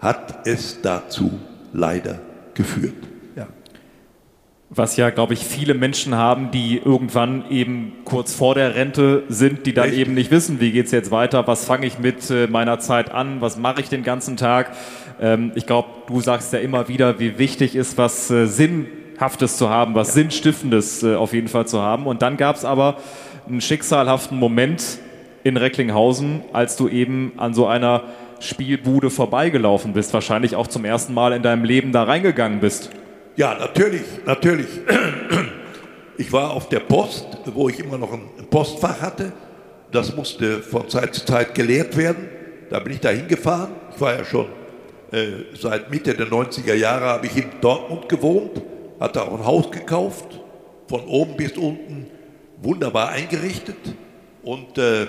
hat es dazu leider geführt. Ja.
Was ja, glaube ich, viele Menschen haben, die irgendwann eben kurz vor der Rente sind, die dann
Richtig.
eben nicht wissen, wie geht es jetzt weiter, was fange ich mit äh, meiner Zeit an, was mache ich den ganzen Tag. Ähm, ich glaube, du sagst ja immer wieder, wie wichtig ist, was äh, Sinnhaftes zu haben, was Sinnstiftendes äh, auf jeden Fall zu haben. Und dann gab es aber einen schicksalhaften Moment in Recklinghausen, als du eben an so einer Spielbude vorbeigelaufen bist, wahrscheinlich auch zum ersten Mal in deinem Leben da reingegangen bist.
Ja, natürlich, natürlich. Ich war auf der Post, wo ich immer noch ein Postfach hatte. Das musste von Zeit zu Zeit geleert werden. Da bin ich da hingefahren. Ich war ja schon seit Mitte der 90er Jahre habe ich in Dortmund gewohnt, hatte auch ein Haus gekauft, von oben bis unten wunderbar eingerichtet. Und äh,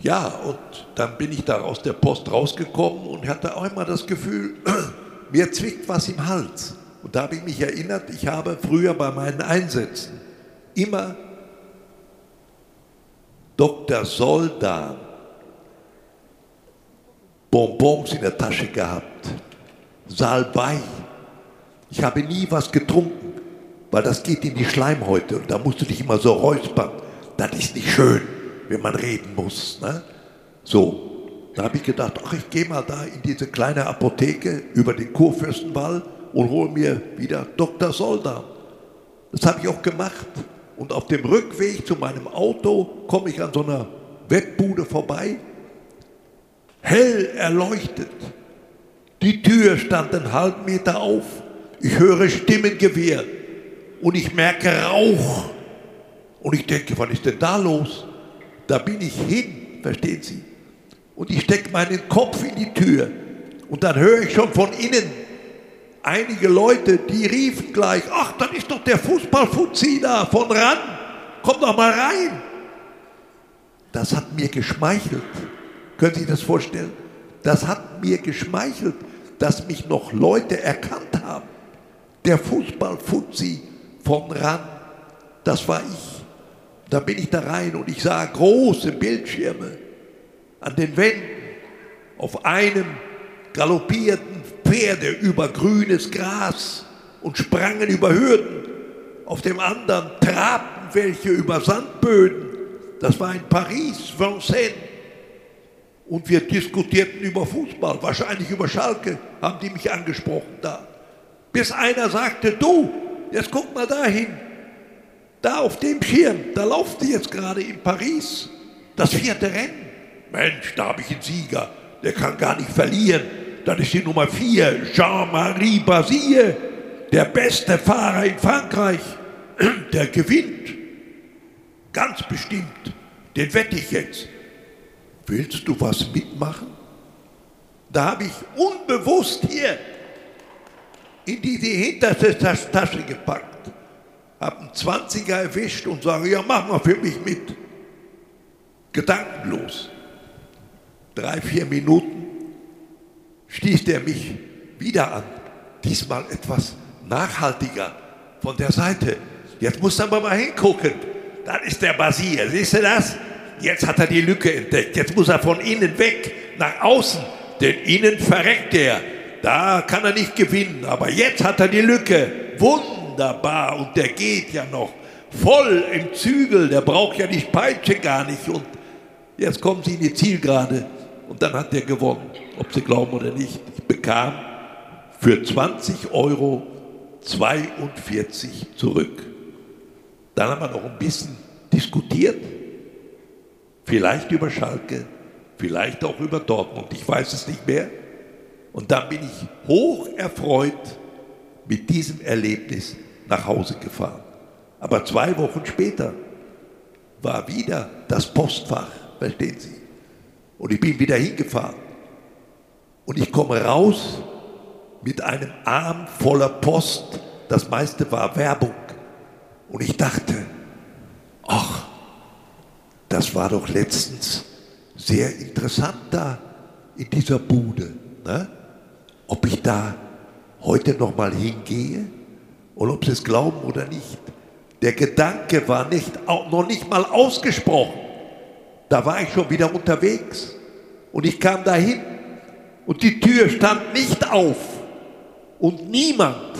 ja, und dann bin ich da aus der Post rausgekommen und hatte auch immer das Gefühl, mir zwickt was im Hals. Und da habe ich mich erinnert, ich habe früher bei meinen Einsätzen immer Dr. Soldan Bonbons in der Tasche gehabt, Salbei. Ich habe nie was getrunken, weil das geht in die Schleimhäute und da musst du dich immer so räuspern. Das ist nicht schön, wenn man reden muss. Ne? So, da habe ich gedacht, ach, ich gehe mal da in diese kleine Apotheke über den Kurfürstenwall und hole mir wieder Dr. Soldan. Das habe ich auch gemacht. Und auf dem Rückweg zu meinem Auto komme ich an so einer Wettbude vorbei, hell erleuchtet. Die Tür stand einen halben Meter auf. Ich höre Stimmengewehr und ich merke Rauch. Und ich denke, was ist denn da los? Da bin ich hin, verstehen Sie? Und ich stecke meinen Kopf in die Tür. Und dann höre ich schon von innen einige Leute, die riefen gleich, ach, dann ist doch der Fußballfuzzi da von ran. Komm doch mal rein. Das hat mir geschmeichelt. Können Sie sich das vorstellen? Das hat mir geschmeichelt, dass mich noch Leute erkannt haben. Der Fußballfuzzi von ran, das war ich. Da bin ich da rein und ich sah große Bildschirme an den Wänden. Auf einem galoppierten Pferde über grünes Gras und sprangen über Hürden. Auf dem anderen trabten welche über Sandböden. Das war in Paris, Vincennes. Und wir diskutierten über Fußball, wahrscheinlich über Schalke, haben die mich angesprochen da. Bis einer sagte, du, jetzt guck mal dahin, da auf dem Schirm, da lauft die jetzt gerade in Paris, das vierte Rennen. Mensch, da habe ich einen Sieger, der kann gar nicht verlieren. Das ist die Nummer vier, Jean-Marie Basile, der beste Fahrer in Frankreich. Der gewinnt. Ganz bestimmt. Den wette ich jetzt. Willst du was mitmachen? Da habe ich unbewusst hier in diese hinterste Tasche gepackt, habe einen 20er erwischt und sage, ja, mach mal für mich mit. Gedankenlos. Drei, vier Minuten stieß er mich wieder an. Diesmal etwas nachhaltiger von der Seite. Jetzt muss er mal hingucken. Das ist der Basier. Siehst du das? Jetzt hat er die Lücke entdeckt. Jetzt muss er von innen weg nach außen. Denn innen verreckt er. Da kann er nicht gewinnen. Aber jetzt hat er die Lücke. Wunderbar. Und der geht ja noch voll im Zügel. Der braucht ja die Peitsche gar nicht. Und jetzt kommen sie in die Zielgerade. Und dann hat er gewonnen. Ob Sie glauben oder nicht. Ich bekam für 20 Euro 42 zurück. Dann haben wir noch ein bisschen diskutiert. Vielleicht über Schalke, vielleicht auch über Dortmund. Ich weiß es nicht mehr. Und dann bin ich hoch erfreut mit diesem Erlebnis nach Hause gefahren. Aber zwei Wochen später war wieder das Postfach, verstehen Sie. Und ich bin wieder hingefahren. Und ich komme raus mit einem Arm voller Post. Das meiste war Werbung. Und ich dachte, ach, das war doch letztens sehr interessant da in dieser Bude. Ne? Ob ich da heute noch mal hingehe und ob Sie es glauben oder nicht. Der Gedanke war nicht, noch nicht mal ausgesprochen. Da war ich schon wieder unterwegs. Und ich kam dahin und die Tür stand nicht auf. Und niemand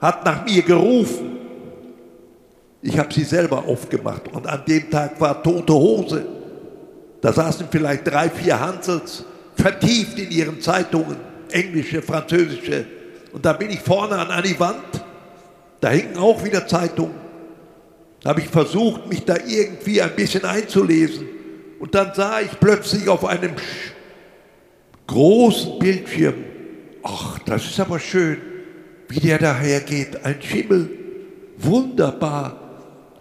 hat nach mir gerufen. Ich habe sie selber aufgemacht und an dem Tag war tote Hose. Da saßen vielleicht drei, vier Hansels vertieft in ihren Zeitungen, englische, französische. Und da bin ich vorne an die Wand, da hingen auch wieder Zeitungen. Da habe ich versucht, mich da irgendwie ein bisschen einzulesen. Und dann sah ich plötzlich auf einem großen Bildschirm, ach, das ist aber schön, wie der dahergeht, ein Schimmel, wunderbar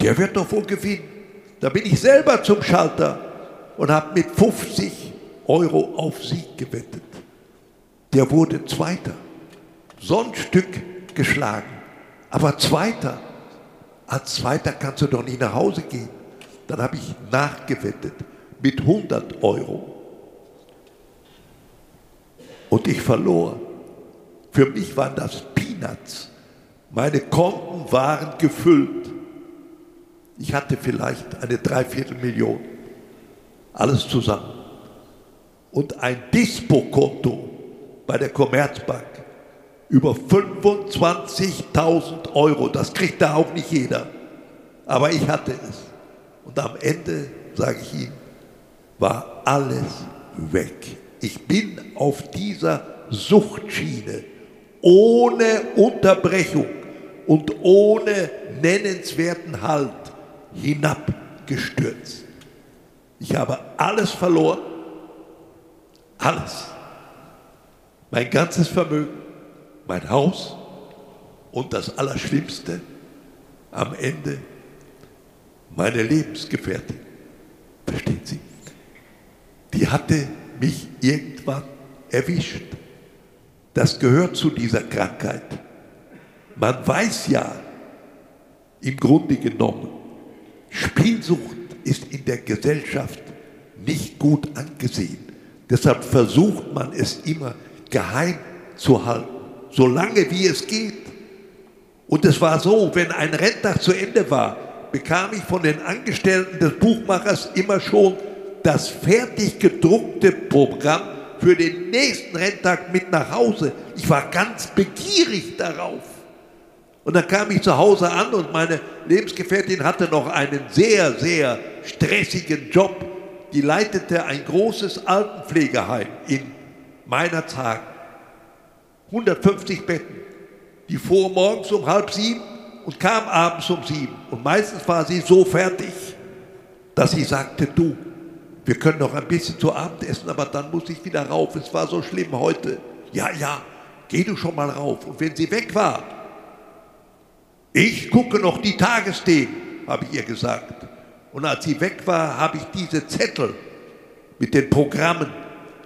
der wird doch wohl gewinnen. Da bin ich selber zum Schalter und habe mit 50 Euro auf Sieg gewettet. Der wurde Zweiter. So ein Stück geschlagen. Aber Zweiter. Als Zweiter kannst du doch nicht nach Hause gehen. Dann habe ich nachgewettet mit 100 Euro. Und ich verlor. Für mich waren das Peanuts. Meine Konten waren gefüllt. Ich hatte vielleicht eine Dreiviertelmillion. Alles zusammen. Und ein Dispo-Konto bei der Commerzbank über 25.000 Euro. Das kriegt da auch nicht jeder. Aber ich hatte es. Und am Ende, sage ich Ihnen, war alles weg. Ich bin auf dieser Suchtschiene ohne Unterbrechung und ohne nennenswerten Halt hinabgestürzt. Ich habe alles verloren, alles. Mein ganzes Vermögen, mein Haus und das Allerschlimmste, am Ende meine Lebensgefährtin. Verstehen Sie? Die hatte mich irgendwann erwischt. Das gehört zu dieser Krankheit. Man weiß ja im Grunde genommen, Spielsucht ist in der Gesellschaft nicht gut angesehen. Deshalb versucht man es immer geheim zu halten, solange wie es geht. Und es war so, wenn ein Renntag zu Ende war, bekam ich von den Angestellten des Buchmachers immer schon das fertig gedruckte Programm für den nächsten Renntag mit nach Hause. Ich war ganz begierig darauf. Und dann kam ich zu Hause an und meine Lebensgefährtin hatte noch einen sehr, sehr stressigen Job. Die leitete ein großes Altenpflegeheim in meiner Zeit. 150 Betten. Die fuhr morgens um halb sieben und kam abends um sieben. Und meistens war sie so fertig, dass sie sagte, du, wir können noch ein bisschen zu Abend essen, aber dann muss ich wieder rauf. Es war so schlimm heute. Ja, ja, geh du schon mal rauf. Und wenn sie weg war, ich gucke noch die Tagesthemen, habe ich ihr gesagt. Und als sie weg war, habe ich diese Zettel mit den Programmen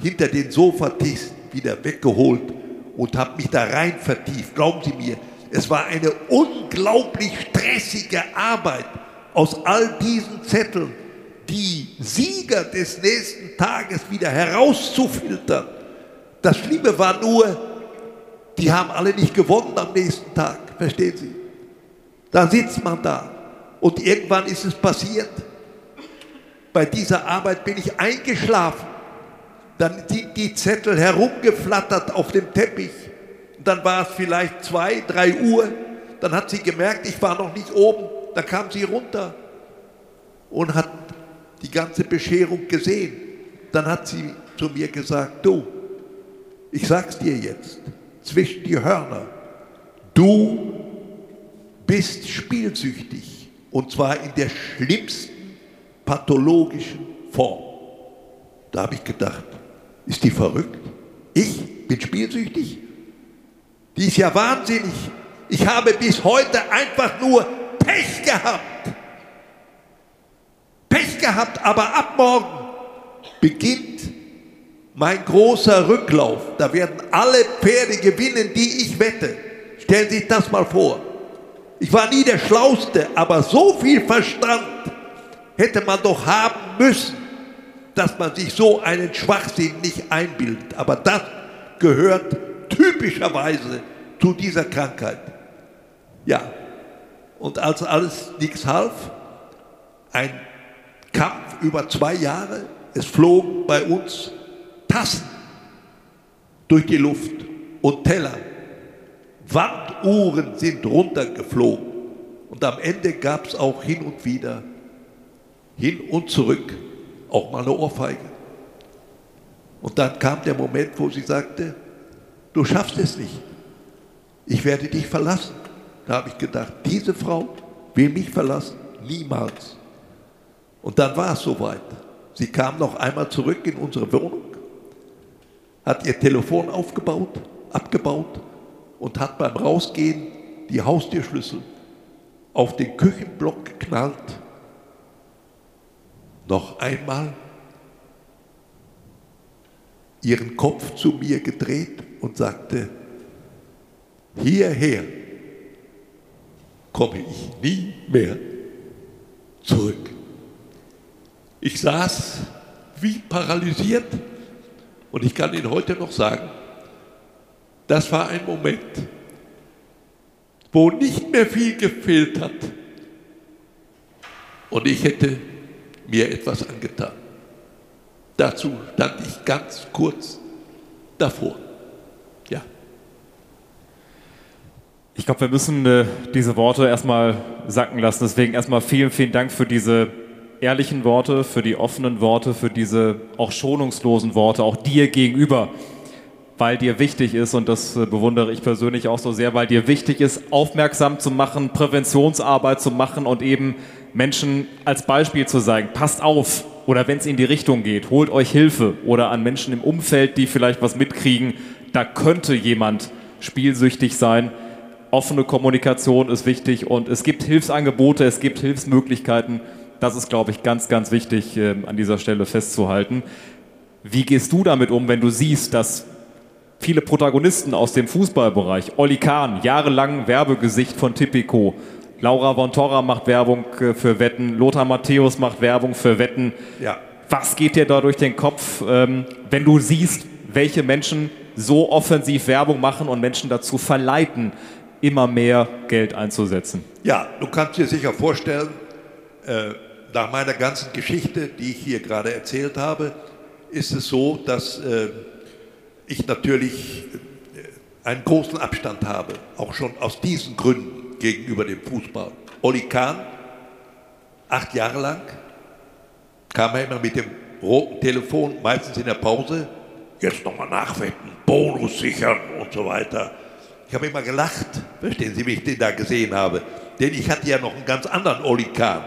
hinter den Sofatisch wieder weggeholt und habe mich da rein vertieft. Glauben Sie mir, es war eine unglaublich stressige Arbeit, aus all diesen Zetteln die Sieger des nächsten Tages wieder herauszufiltern. Das Schlimme war nur, die haben alle nicht gewonnen am nächsten Tag, verstehen Sie? Da sitzt man da und irgendwann ist es passiert. Bei dieser Arbeit bin ich eingeschlafen. Dann sind die Zettel herumgeflattert auf dem Teppich. Und dann war es vielleicht zwei, drei Uhr. Dann hat sie gemerkt, ich war noch nicht oben. Dann kam sie runter und hat die ganze Bescherung gesehen. Dann hat sie zu mir gesagt, du, ich sag's dir jetzt, zwischen die Hörner, du bist spielsüchtig und zwar in der schlimmsten pathologischen Form. Da habe ich gedacht, ist die verrückt? Ich bin spielsüchtig? Die ist ja wahnsinnig. Ich habe bis heute einfach nur Pech gehabt. Pech gehabt, aber ab morgen beginnt mein großer Rücklauf. Da werden alle Pferde gewinnen, die ich wette. Stellen Sie sich das mal vor. Ich war nie der Schlauste, aber so viel Verstand hätte man doch haben müssen, dass man sich so einen Schwachsinn nicht einbildet. Aber das gehört typischerweise zu dieser Krankheit. Ja, und als alles nichts half, ein Kampf über zwei Jahre, es flogen bei uns Tassen durch die Luft und Teller. Wanduhren sind runtergeflogen. Und am Ende gab es auch hin und wieder, hin und zurück, auch mal eine Ohrfeige. Und dann kam der Moment, wo sie sagte, du schaffst es nicht. Ich werde dich verlassen. Da habe ich gedacht, diese Frau will mich verlassen. Niemals. Und dann war es soweit. Sie kam noch einmal zurück in unsere Wohnung, hat ihr Telefon aufgebaut, abgebaut und hat beim Rausgehen die Haustürschlüssel auf den Küchenblock geknallt. Noch einmal ihren Kopf zu mir gedreht und sagte, hierher komme ich nie mehr zurück. Ich saß wie paralysiert und ich kann Ihnen heute noch sagen, das war ein Moment, wo nicht mehr viel gefehlt hat und ich hätte mir etwas angetan. Dazu stand ich ganz kurz davor. Ja.
Ich glaube, wir müssen äh, diese Worte erstmal sacken lassen. Deswegen erstmal vielen, vielen Dank für diese ehrlichen Worte, für die offenen Worte, für diese auch schonungslosen Worte, auch dir gegenüber. Weil dir wichtig ist, und das äh, bewundere ich persönlich auch so sehr, weil dir wichtig ist, aufmerksam zu machen, Präventionsarbeit zu machen und eben Menschen als Beispiel zu sagen, passt auf, oder wenn es in die Richtung geht, holt euch Hilfe oder an Menschen im Umfeld, die vielleicht was mitkriegen, da könnte jemand spielsüchtig sein. Offene Kommunikation ist wichtig und es gibt Hilfsangebote, es gibt Hilfsmöglichkeiten. Das ist, glaube ich, ganz, ganz wichtig äh, an dieser Stelle festzuhalten. Wie gehst du damit um, wenn du siehst, dass viele Protagonisten aus dem Fußballbereich, Olli Kahn, jahrelang Werbegesicht von Tipico, Laura von Torra macht Werbung äh, für Wetten, Lothar Matthäus macht Werbung für Wetten.
Ja.
Was geht dir da durch den Kopf, ähm, wenn du siehst, welche Menschen so offensiv Werbung machen und Menschen dazu verleiten, immer mehr Geld einzusetzen?
Ja, du kannst dir sicher vorstellen, äh, nach meiner ganzen Geschichte, die ich hier gerade erzählt habe, ist es so, dass äh, ich natürlich äh, einen großen Abstand habe, auch schon aus diesen Gründen gegenüber dem Fußball. Oli Kahn, acht Jahre lang, kam er immer mit dem roten Telefon, meistens in der Pause, jetzt nochmal nachwetten, Bonus sichern und so weiter. Ich habe immer gelacht, verstehen Sie, wie ich den da gesehen habe. Denn ich hatte ja noch einen ganz anderen Oli Kahn,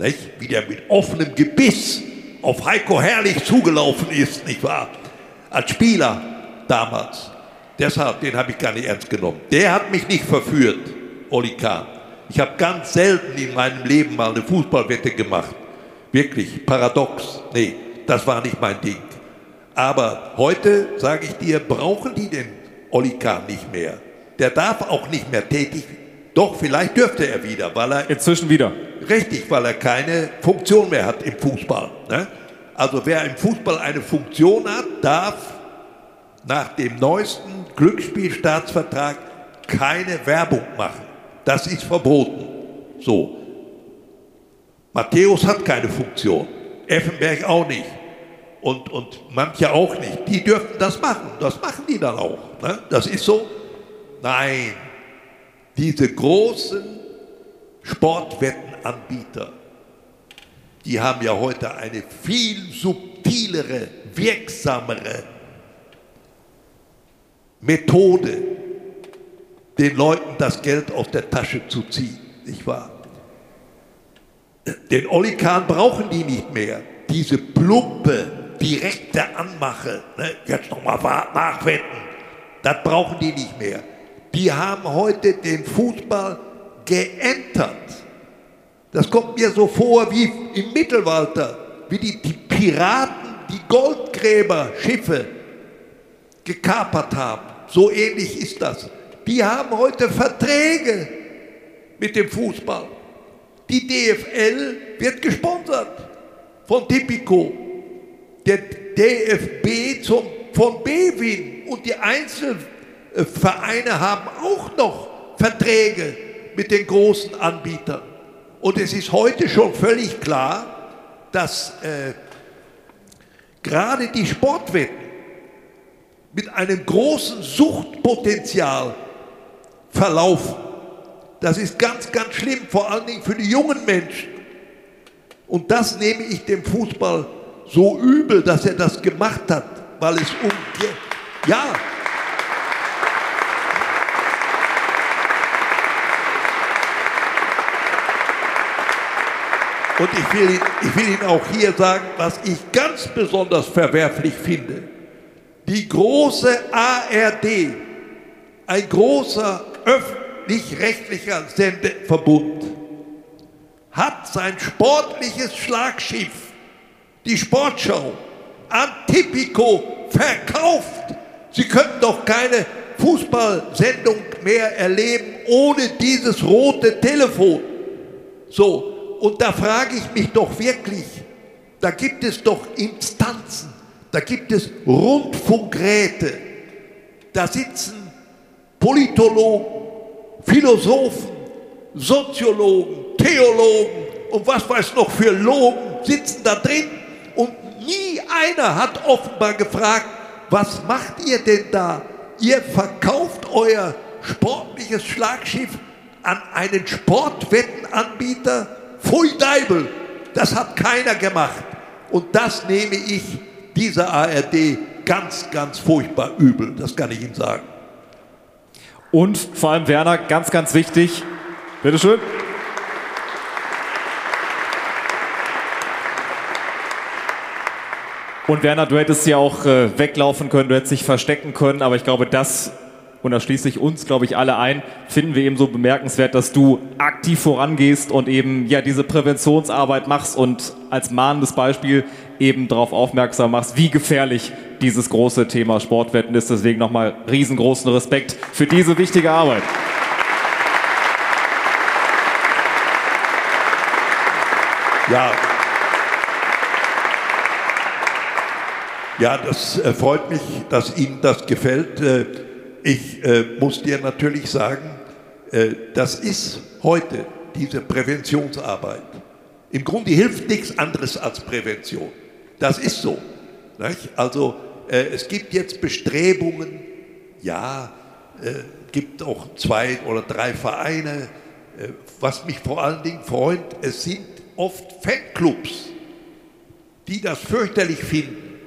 nicht? wie der mit offenem Gebiss auf Heiko Herrlich zugelaufen ist, nicht wahr? Als Spieler damals. Deshalb, den habe ich gar nicht ernst genommen. Der hat mich nicht verführt. Oli Kahn. Ich habe ganz selten in meinem Leben mal eine Fußballwette gemacht. Wirklich, paradox. Nee, das war nicht mein Ding. Aber heute, sage ich dir, brauchen die den Oli Kahn nicht mehr. Der darf auch nicht mehr tätig. Doch, vielleicht dürfte er wieder, weil er.
Inzwischen wieder.
Richtig, weil er keine Funktion mehr hat im Fußball. Ne? Also, wer im Fußball eine Funktion hat, darf nach dem neuesten Glücksspielstaatsvertrag keine Werbung machen. Das ist verboten. So. Matthäus hat keine Funktion. Effenberg auch nicht. Und, und manche auch nicht. Die dürfen das machen. Das machen die dann auch. Ne? Das ist so. Nein. Diese großen Sportwettenanbieter, die haben ja heute eine viel subtilere, wirksamere Methode, den Leuten das Geld aus der Tasche zu ziehen, nicht wahr? Den Olli Kahn brauchen die nicht mehr. Diese plumpe, direkte Anmache, ne? jetzt nochmal nachwetten, das brauchen die nicht mehr. Die haben heute den Fußball geentert. Das kommt mir so vor wie im Mittelalter, wie die, die Piraten die Goldgräberschiffe gekapert haben. So ähnlich ist das. Die haben heute Verträge mit dem Fußball. Die DFL wird gesponsert von Tipico. Der DFB zum, von Bewin und die Einzelvereine haben auch noch Verträge mit den großen Anbietern. Und es ist heute schon völlig klar, dass äh, gerade die Sportwetten mit einem großen Suchtpotenzial verlaufen. Das ist ganz, ganz schlimm, vor allen Dingen für die jungen Menschen. Und das nehme ich dem Fußball so übel, dass er das gemacht hat, weil es um... Ja, Und ich will, ich will Ihnen auch hier sagen, was ich ganz besonders verwerflich finde. Die große ARD, ein großer öffentlich-rechtlicher Sendeverbund hat sein sportliches Schlagschiff, die Sportschau, an Tipico verkauft. Sie könnten doch keine Fußballsendung mehr erleben ohne dieses rote Telefon. So, und da frage ich mich doch wirklich, da gibt es doch Instanzen, da gibt es Rundfunkräte, da sitzen Politologen, Philosophen, Soziologen, Theologen und was weiß noch für Logen sitzen da drin und nie einer hat offenbar gefragt, was macht ihr denn da? Ihr verkauft euer sportliches Schlagschiff an einen Sportwettenanbieter? Pfui Deibel, das hat keiner gemacht. Und das nehme ich dieser ARD ganz, ganz furchtbar übel, das kann ich Ihnen sagen.
Und vor allem Werner, ganz, ganz wichtig. Bitteschön. Und Werner, du hättest ja auch äh, weglaufen können, du hättest dich verstecken können, aber ich glaube, das, und da schließe ich uns, glaube ich, alle ein, finden wir eben so bemerkenswert, dass du aktiv vorangehst und eben ja diese Präventionsarbeit machst und als mahnendes Beispiel eben darauf aufmerksam machst, wie gefährlich dieses große Thema Sportwetten ist. Deswegen nochmal riesengroßen Respekt für diese wichtige Arbeit.
Ja. Ja, das äh, freut mich, dass Ihnen das gefällt. Ich äh, muss dir natürlich sagen, äh, das ist heute diese Präventionsarbeit. Im Grunde hilft nichts anderes als Prävention. Das ist so. Nicht? Also äh, es gibt jetzt Bestrebungen, ja, äh, gibt auch zwei oder drei Vereine. Äh, was mich vor allen Dingen freut, es sind oft Fanclubs, die das fürchterlich finden.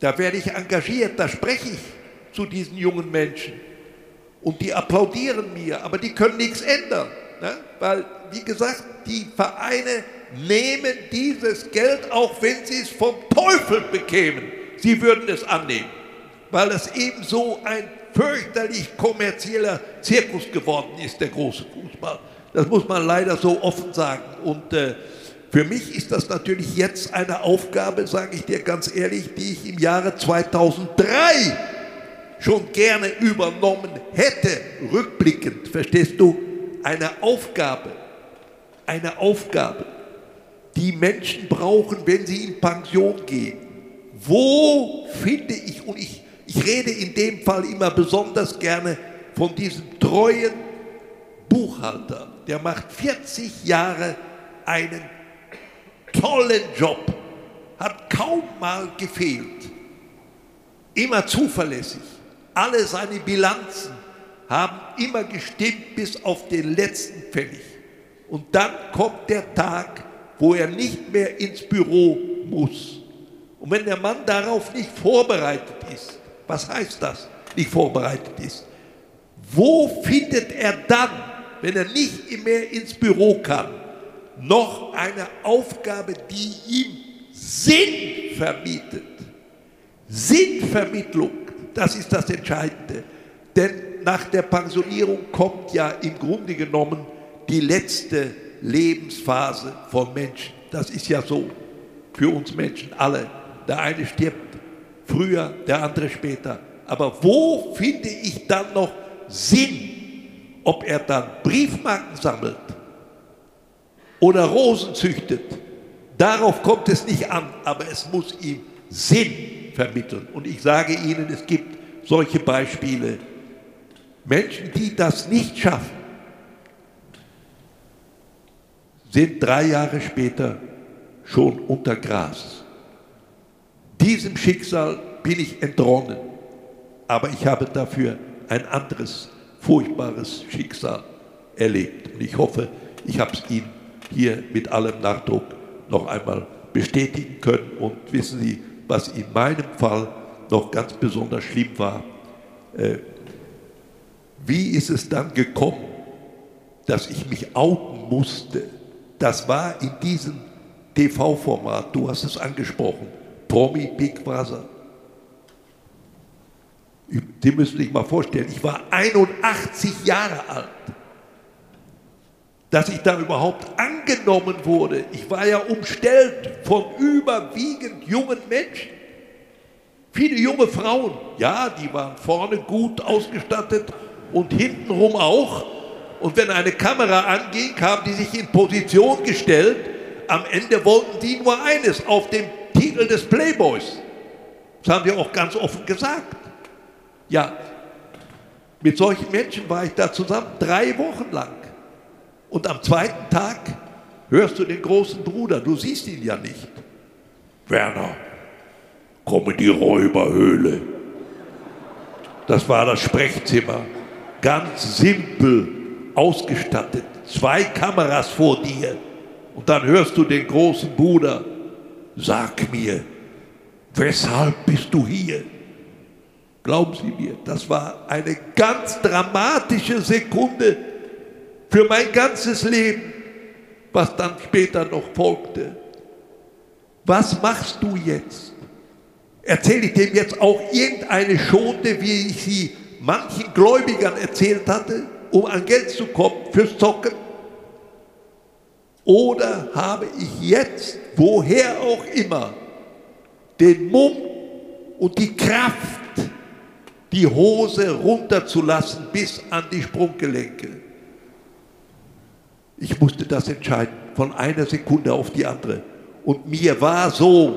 Da werde ich engagiert, da spreche ich zu diesen jungen Menschen. Und die applaudieren mir, aber die können nichts ändern. Ne? Weil, wie gesagt, die Vereine nehmen dieses Geld, auch wenn sie es vom Teufel bekämen. Sie würden es annehmen, weil es eben so ein fürchterlich kommerzieller Zirkus geworden ist, der große Fußball. Das muss man leider so offen sagen. Und äh, für mich ist das natürlich jetzt eine Aufgabe, sage ich dir ganz ehrlich, die ich im Jahre 2003 schon gerne übernommen hätte, rückblickend, verstehst du? Eine Aufgabe, eine Aufgabe, die Menschen brauchen, wenn sie in Pension gehen. Wo finde ich, und ich, ich rede in dem Fall immer besonders gerne von diesem treuen Buchhalter, der macht 40 Jahre einen tollen Job, hat kaum mal gefehlt, immer zuverlässig. Alle seine Bilanzen haben immer gestimmt bis auf den letzten Pfennig. Und dann kommt der Tag, wo er nicht mehr ins Büro muss. Und wenn der Mann darauf nicht vorbereitet ist, was heißt das, nicht vorbereitet ist? Wo findet er dann, wenn er nicht mehr ins Büro kann, noch eine Aufgabe, die ihm Sinn vermietet? Sinnvermittlung, das ist das Entscheidende. Denn nach der Pensionierung kommt ja im Grunde genommen die letzte Lebensphase von Menschen. Das ist ja so für uns Menschen alle. Der eine stirbt früher, der andere später. Aber wo finde ich dann noch Sinn? Ob er dann Briefmarken sammelt oder Rosen züchtet, darauf kommt es nicht an, aber es muss ihm Sinn vermitteln. Und ich sage Ihnen, es gibt solche Beispiele. Menschen, die das nicht schaffen, sind drei Jahre später schon unter Gras. Diesem Schicksal bin ich entronnen, aber ich habe dafür ein anderes, furchtbares Schicksal erlebt. Und ich hoffe, ich habe es Ihnen hier mit allem Nachdruck noch einmal bestätigen können. Und wissen Sie, was in meinem Fall noch ganz besonders schlimm war? Äh, wie ist es dann gekommen, dass ich mich outen musste? Das war in diesem TV-Format, du hast es angesprochen, Promi Big Brother. Sie müssen sich mal vorstellen, ich war 81 Jahre alt, dass ich da überhaupt angenommen wurde. Ich war ja umstellt von überwiegend jungen Menschen. Viele junge Frauen, ja, die waren vorne gut ausgestattet und hintenrum auch. Und wenn eine Kamera anging, haben die sich in Position gestellt. Am Ende wollten die nur eines, auf dem Titel des Playboys. Das haben die auch ganz offen gesagt. Ja, mit solchen Menschen war ich da zusammen drei Wochen lang. Und am zweiten Tag hörst du den großen Bruder, du siehst ihn ja nicht. Werner, komm in die Räuberhöhle. Das war das Sprechzimmer. Ganz simpel ausgestattet, zwei Kameras vor dir und dann hörst du den großen Bruder, sag mir, weshalb bist du hier? Glauben Sie mir, das war eine ganz dramatische Sekunde für mein ganzes Leben, was dann später noch folgte. Was machst du jetzt? Erzähle ich dem jetzt auch irgendeine Schonde, wie ich sie manchen Gläubigern erzählt hatte, um an Geld zu kommen fürs Zocken? Oder habe ich jetzt, woher auch immer, den Mumm und die Kraft, die Hose runterzulassen bis an die Sprunggelenke? Ich musste das entscheiden, von einer Sekunde auf die andere. Und mir war so,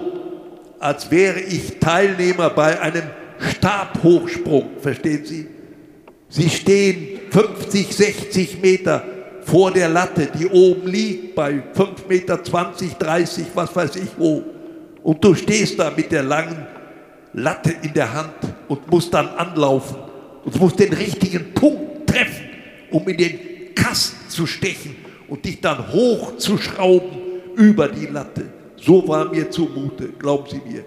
als wäre ich Teilnehmer bei einem Stabhochsprung, verstehen Sie? Sie stehen 50, 60 Meter vor der Latte, die oben liegt, bei 5 Meter, 20, 30, was weiß ich wo. Und du stehst da mit der langen Latte in der Hand und musst dann anlaufen und musst den richtigen Punkt treffen, um in den Kasten zu stechen und dich dann hochzuschrauben über die Latte. So war mir zumute, glauben Sie mir.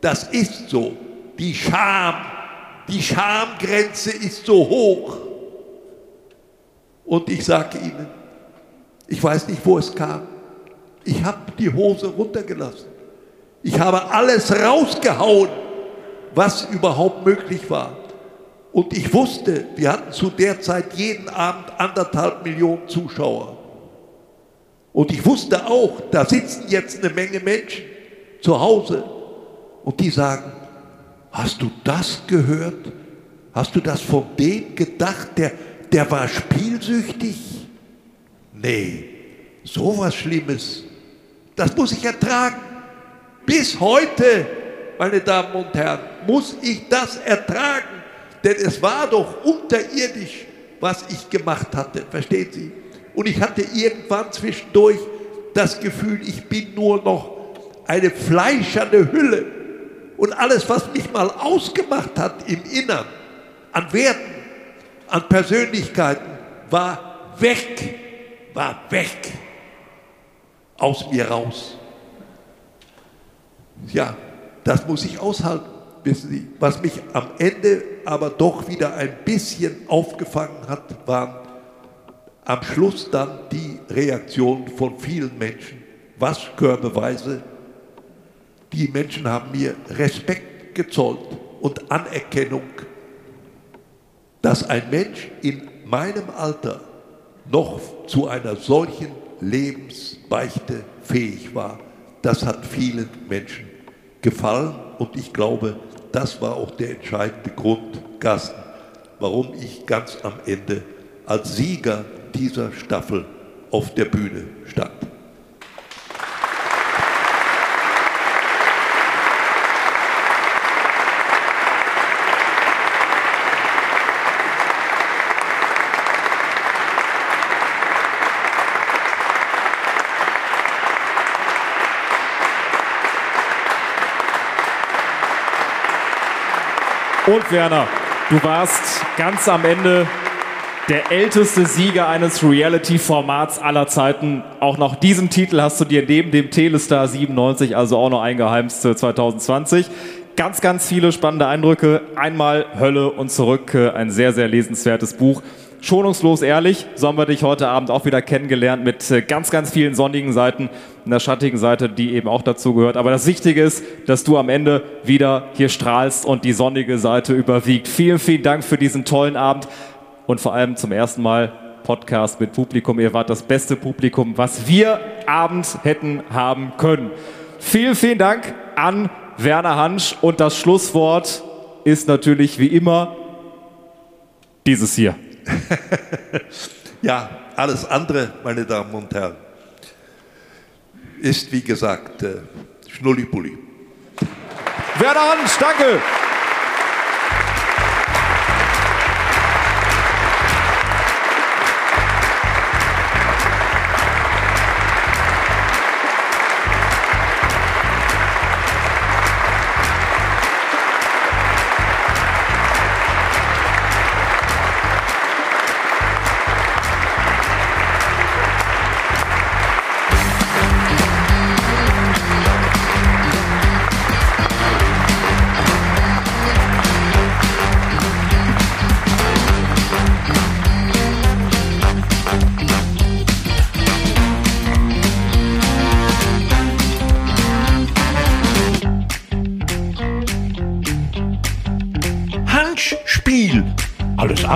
Das ist so. Die Scham, die Schamgrenze ist so hoch. Und ich sage Ihnen, ich weiß nicht, wo es kam. Ich habe die Hose runtergelassen. Ich habe alles rausgehauen, was überhaupt möglich war. Und ich wusste, wir hatten zu der Zeit jeden Abend anderthalb Millionen Zuschauer. Und ich wusste auch, da sitzen jetzt eine Menge Menschen zu Hause und die sagen, hast du das gehört? Hast du das von dem gedacht, der, der war spielsüchtig? Nee, sowas Schlimmes, das muss ich ertragen. Bis heute, meine Damen und Herren, muss ich das ertragen, denn es war doch unterirdisch, was ich gemacht hatte, verstehen Sie? Und ich hatte irgendwann zwischendurch das Gefühl, ich bin nur noch eine fleischerne Hülle. Und alles, was mich mal ausgemacht hat im Innern, an Werten, an Persönlichkeiten, war weg, war weg, aus mir raus. Ja, das muss ich aushalten, wissen Sie. Was mich am Ende aber doch wieder ein bisschen aufgefangen hat, waren am Schluss dann die Reaktion von vielen Menschen, waschkörbeweise. Die Menschen haben mir Respekt gezollt und Anerkennung, dass ein Mensch in meinem Alter noch zu einer solchen Lebensbeichte fähig war. Das hat vielen Menschen gefallen und ich glaube, das war auch der entscheidende Grund, Gasten, warum ich ganz am Ende als Sieger dieser Staffel auf der Bühne stand.
Und Werner, du warst ganz am Ende der älteste Sieger eines Reality-Formats aller Zeiten. Auch noch diesen Titel hast du dir neben dem Telestar 97 also auch noch eingeheimst 2020. Ganz, ganz viele spannende Eindrücke. Einmal Hölle und zurück. Ein sehr, sehr lesenswertes Buch. Schonungslos ehrlich, so haben wir dich heute Abend auch wieder kennengelernt mit äh, ganz, ganz vielen sonnigen Seiten, einer schattigen Seite, die eben auch dazu gehört. Aber das Wichtige ist, dass du am Ende wieder hier strahlst und die sonnige Seite überwiegt. Vielen, vielen Dank für diesen tollen Abend und vor allem zum ersten Mal Podcast mit Publikum. Ihr wart das beste Publikum, was wir abends hätten haben können. Vielen, vielen Dank an Werner Hansch und das Schlusswort ist natürlich wie immer dieses hier.
ja, alles andere, meine Damen und Herren, ist wie gesagt äh, Schnullipulli.
Werner Hansch, danke!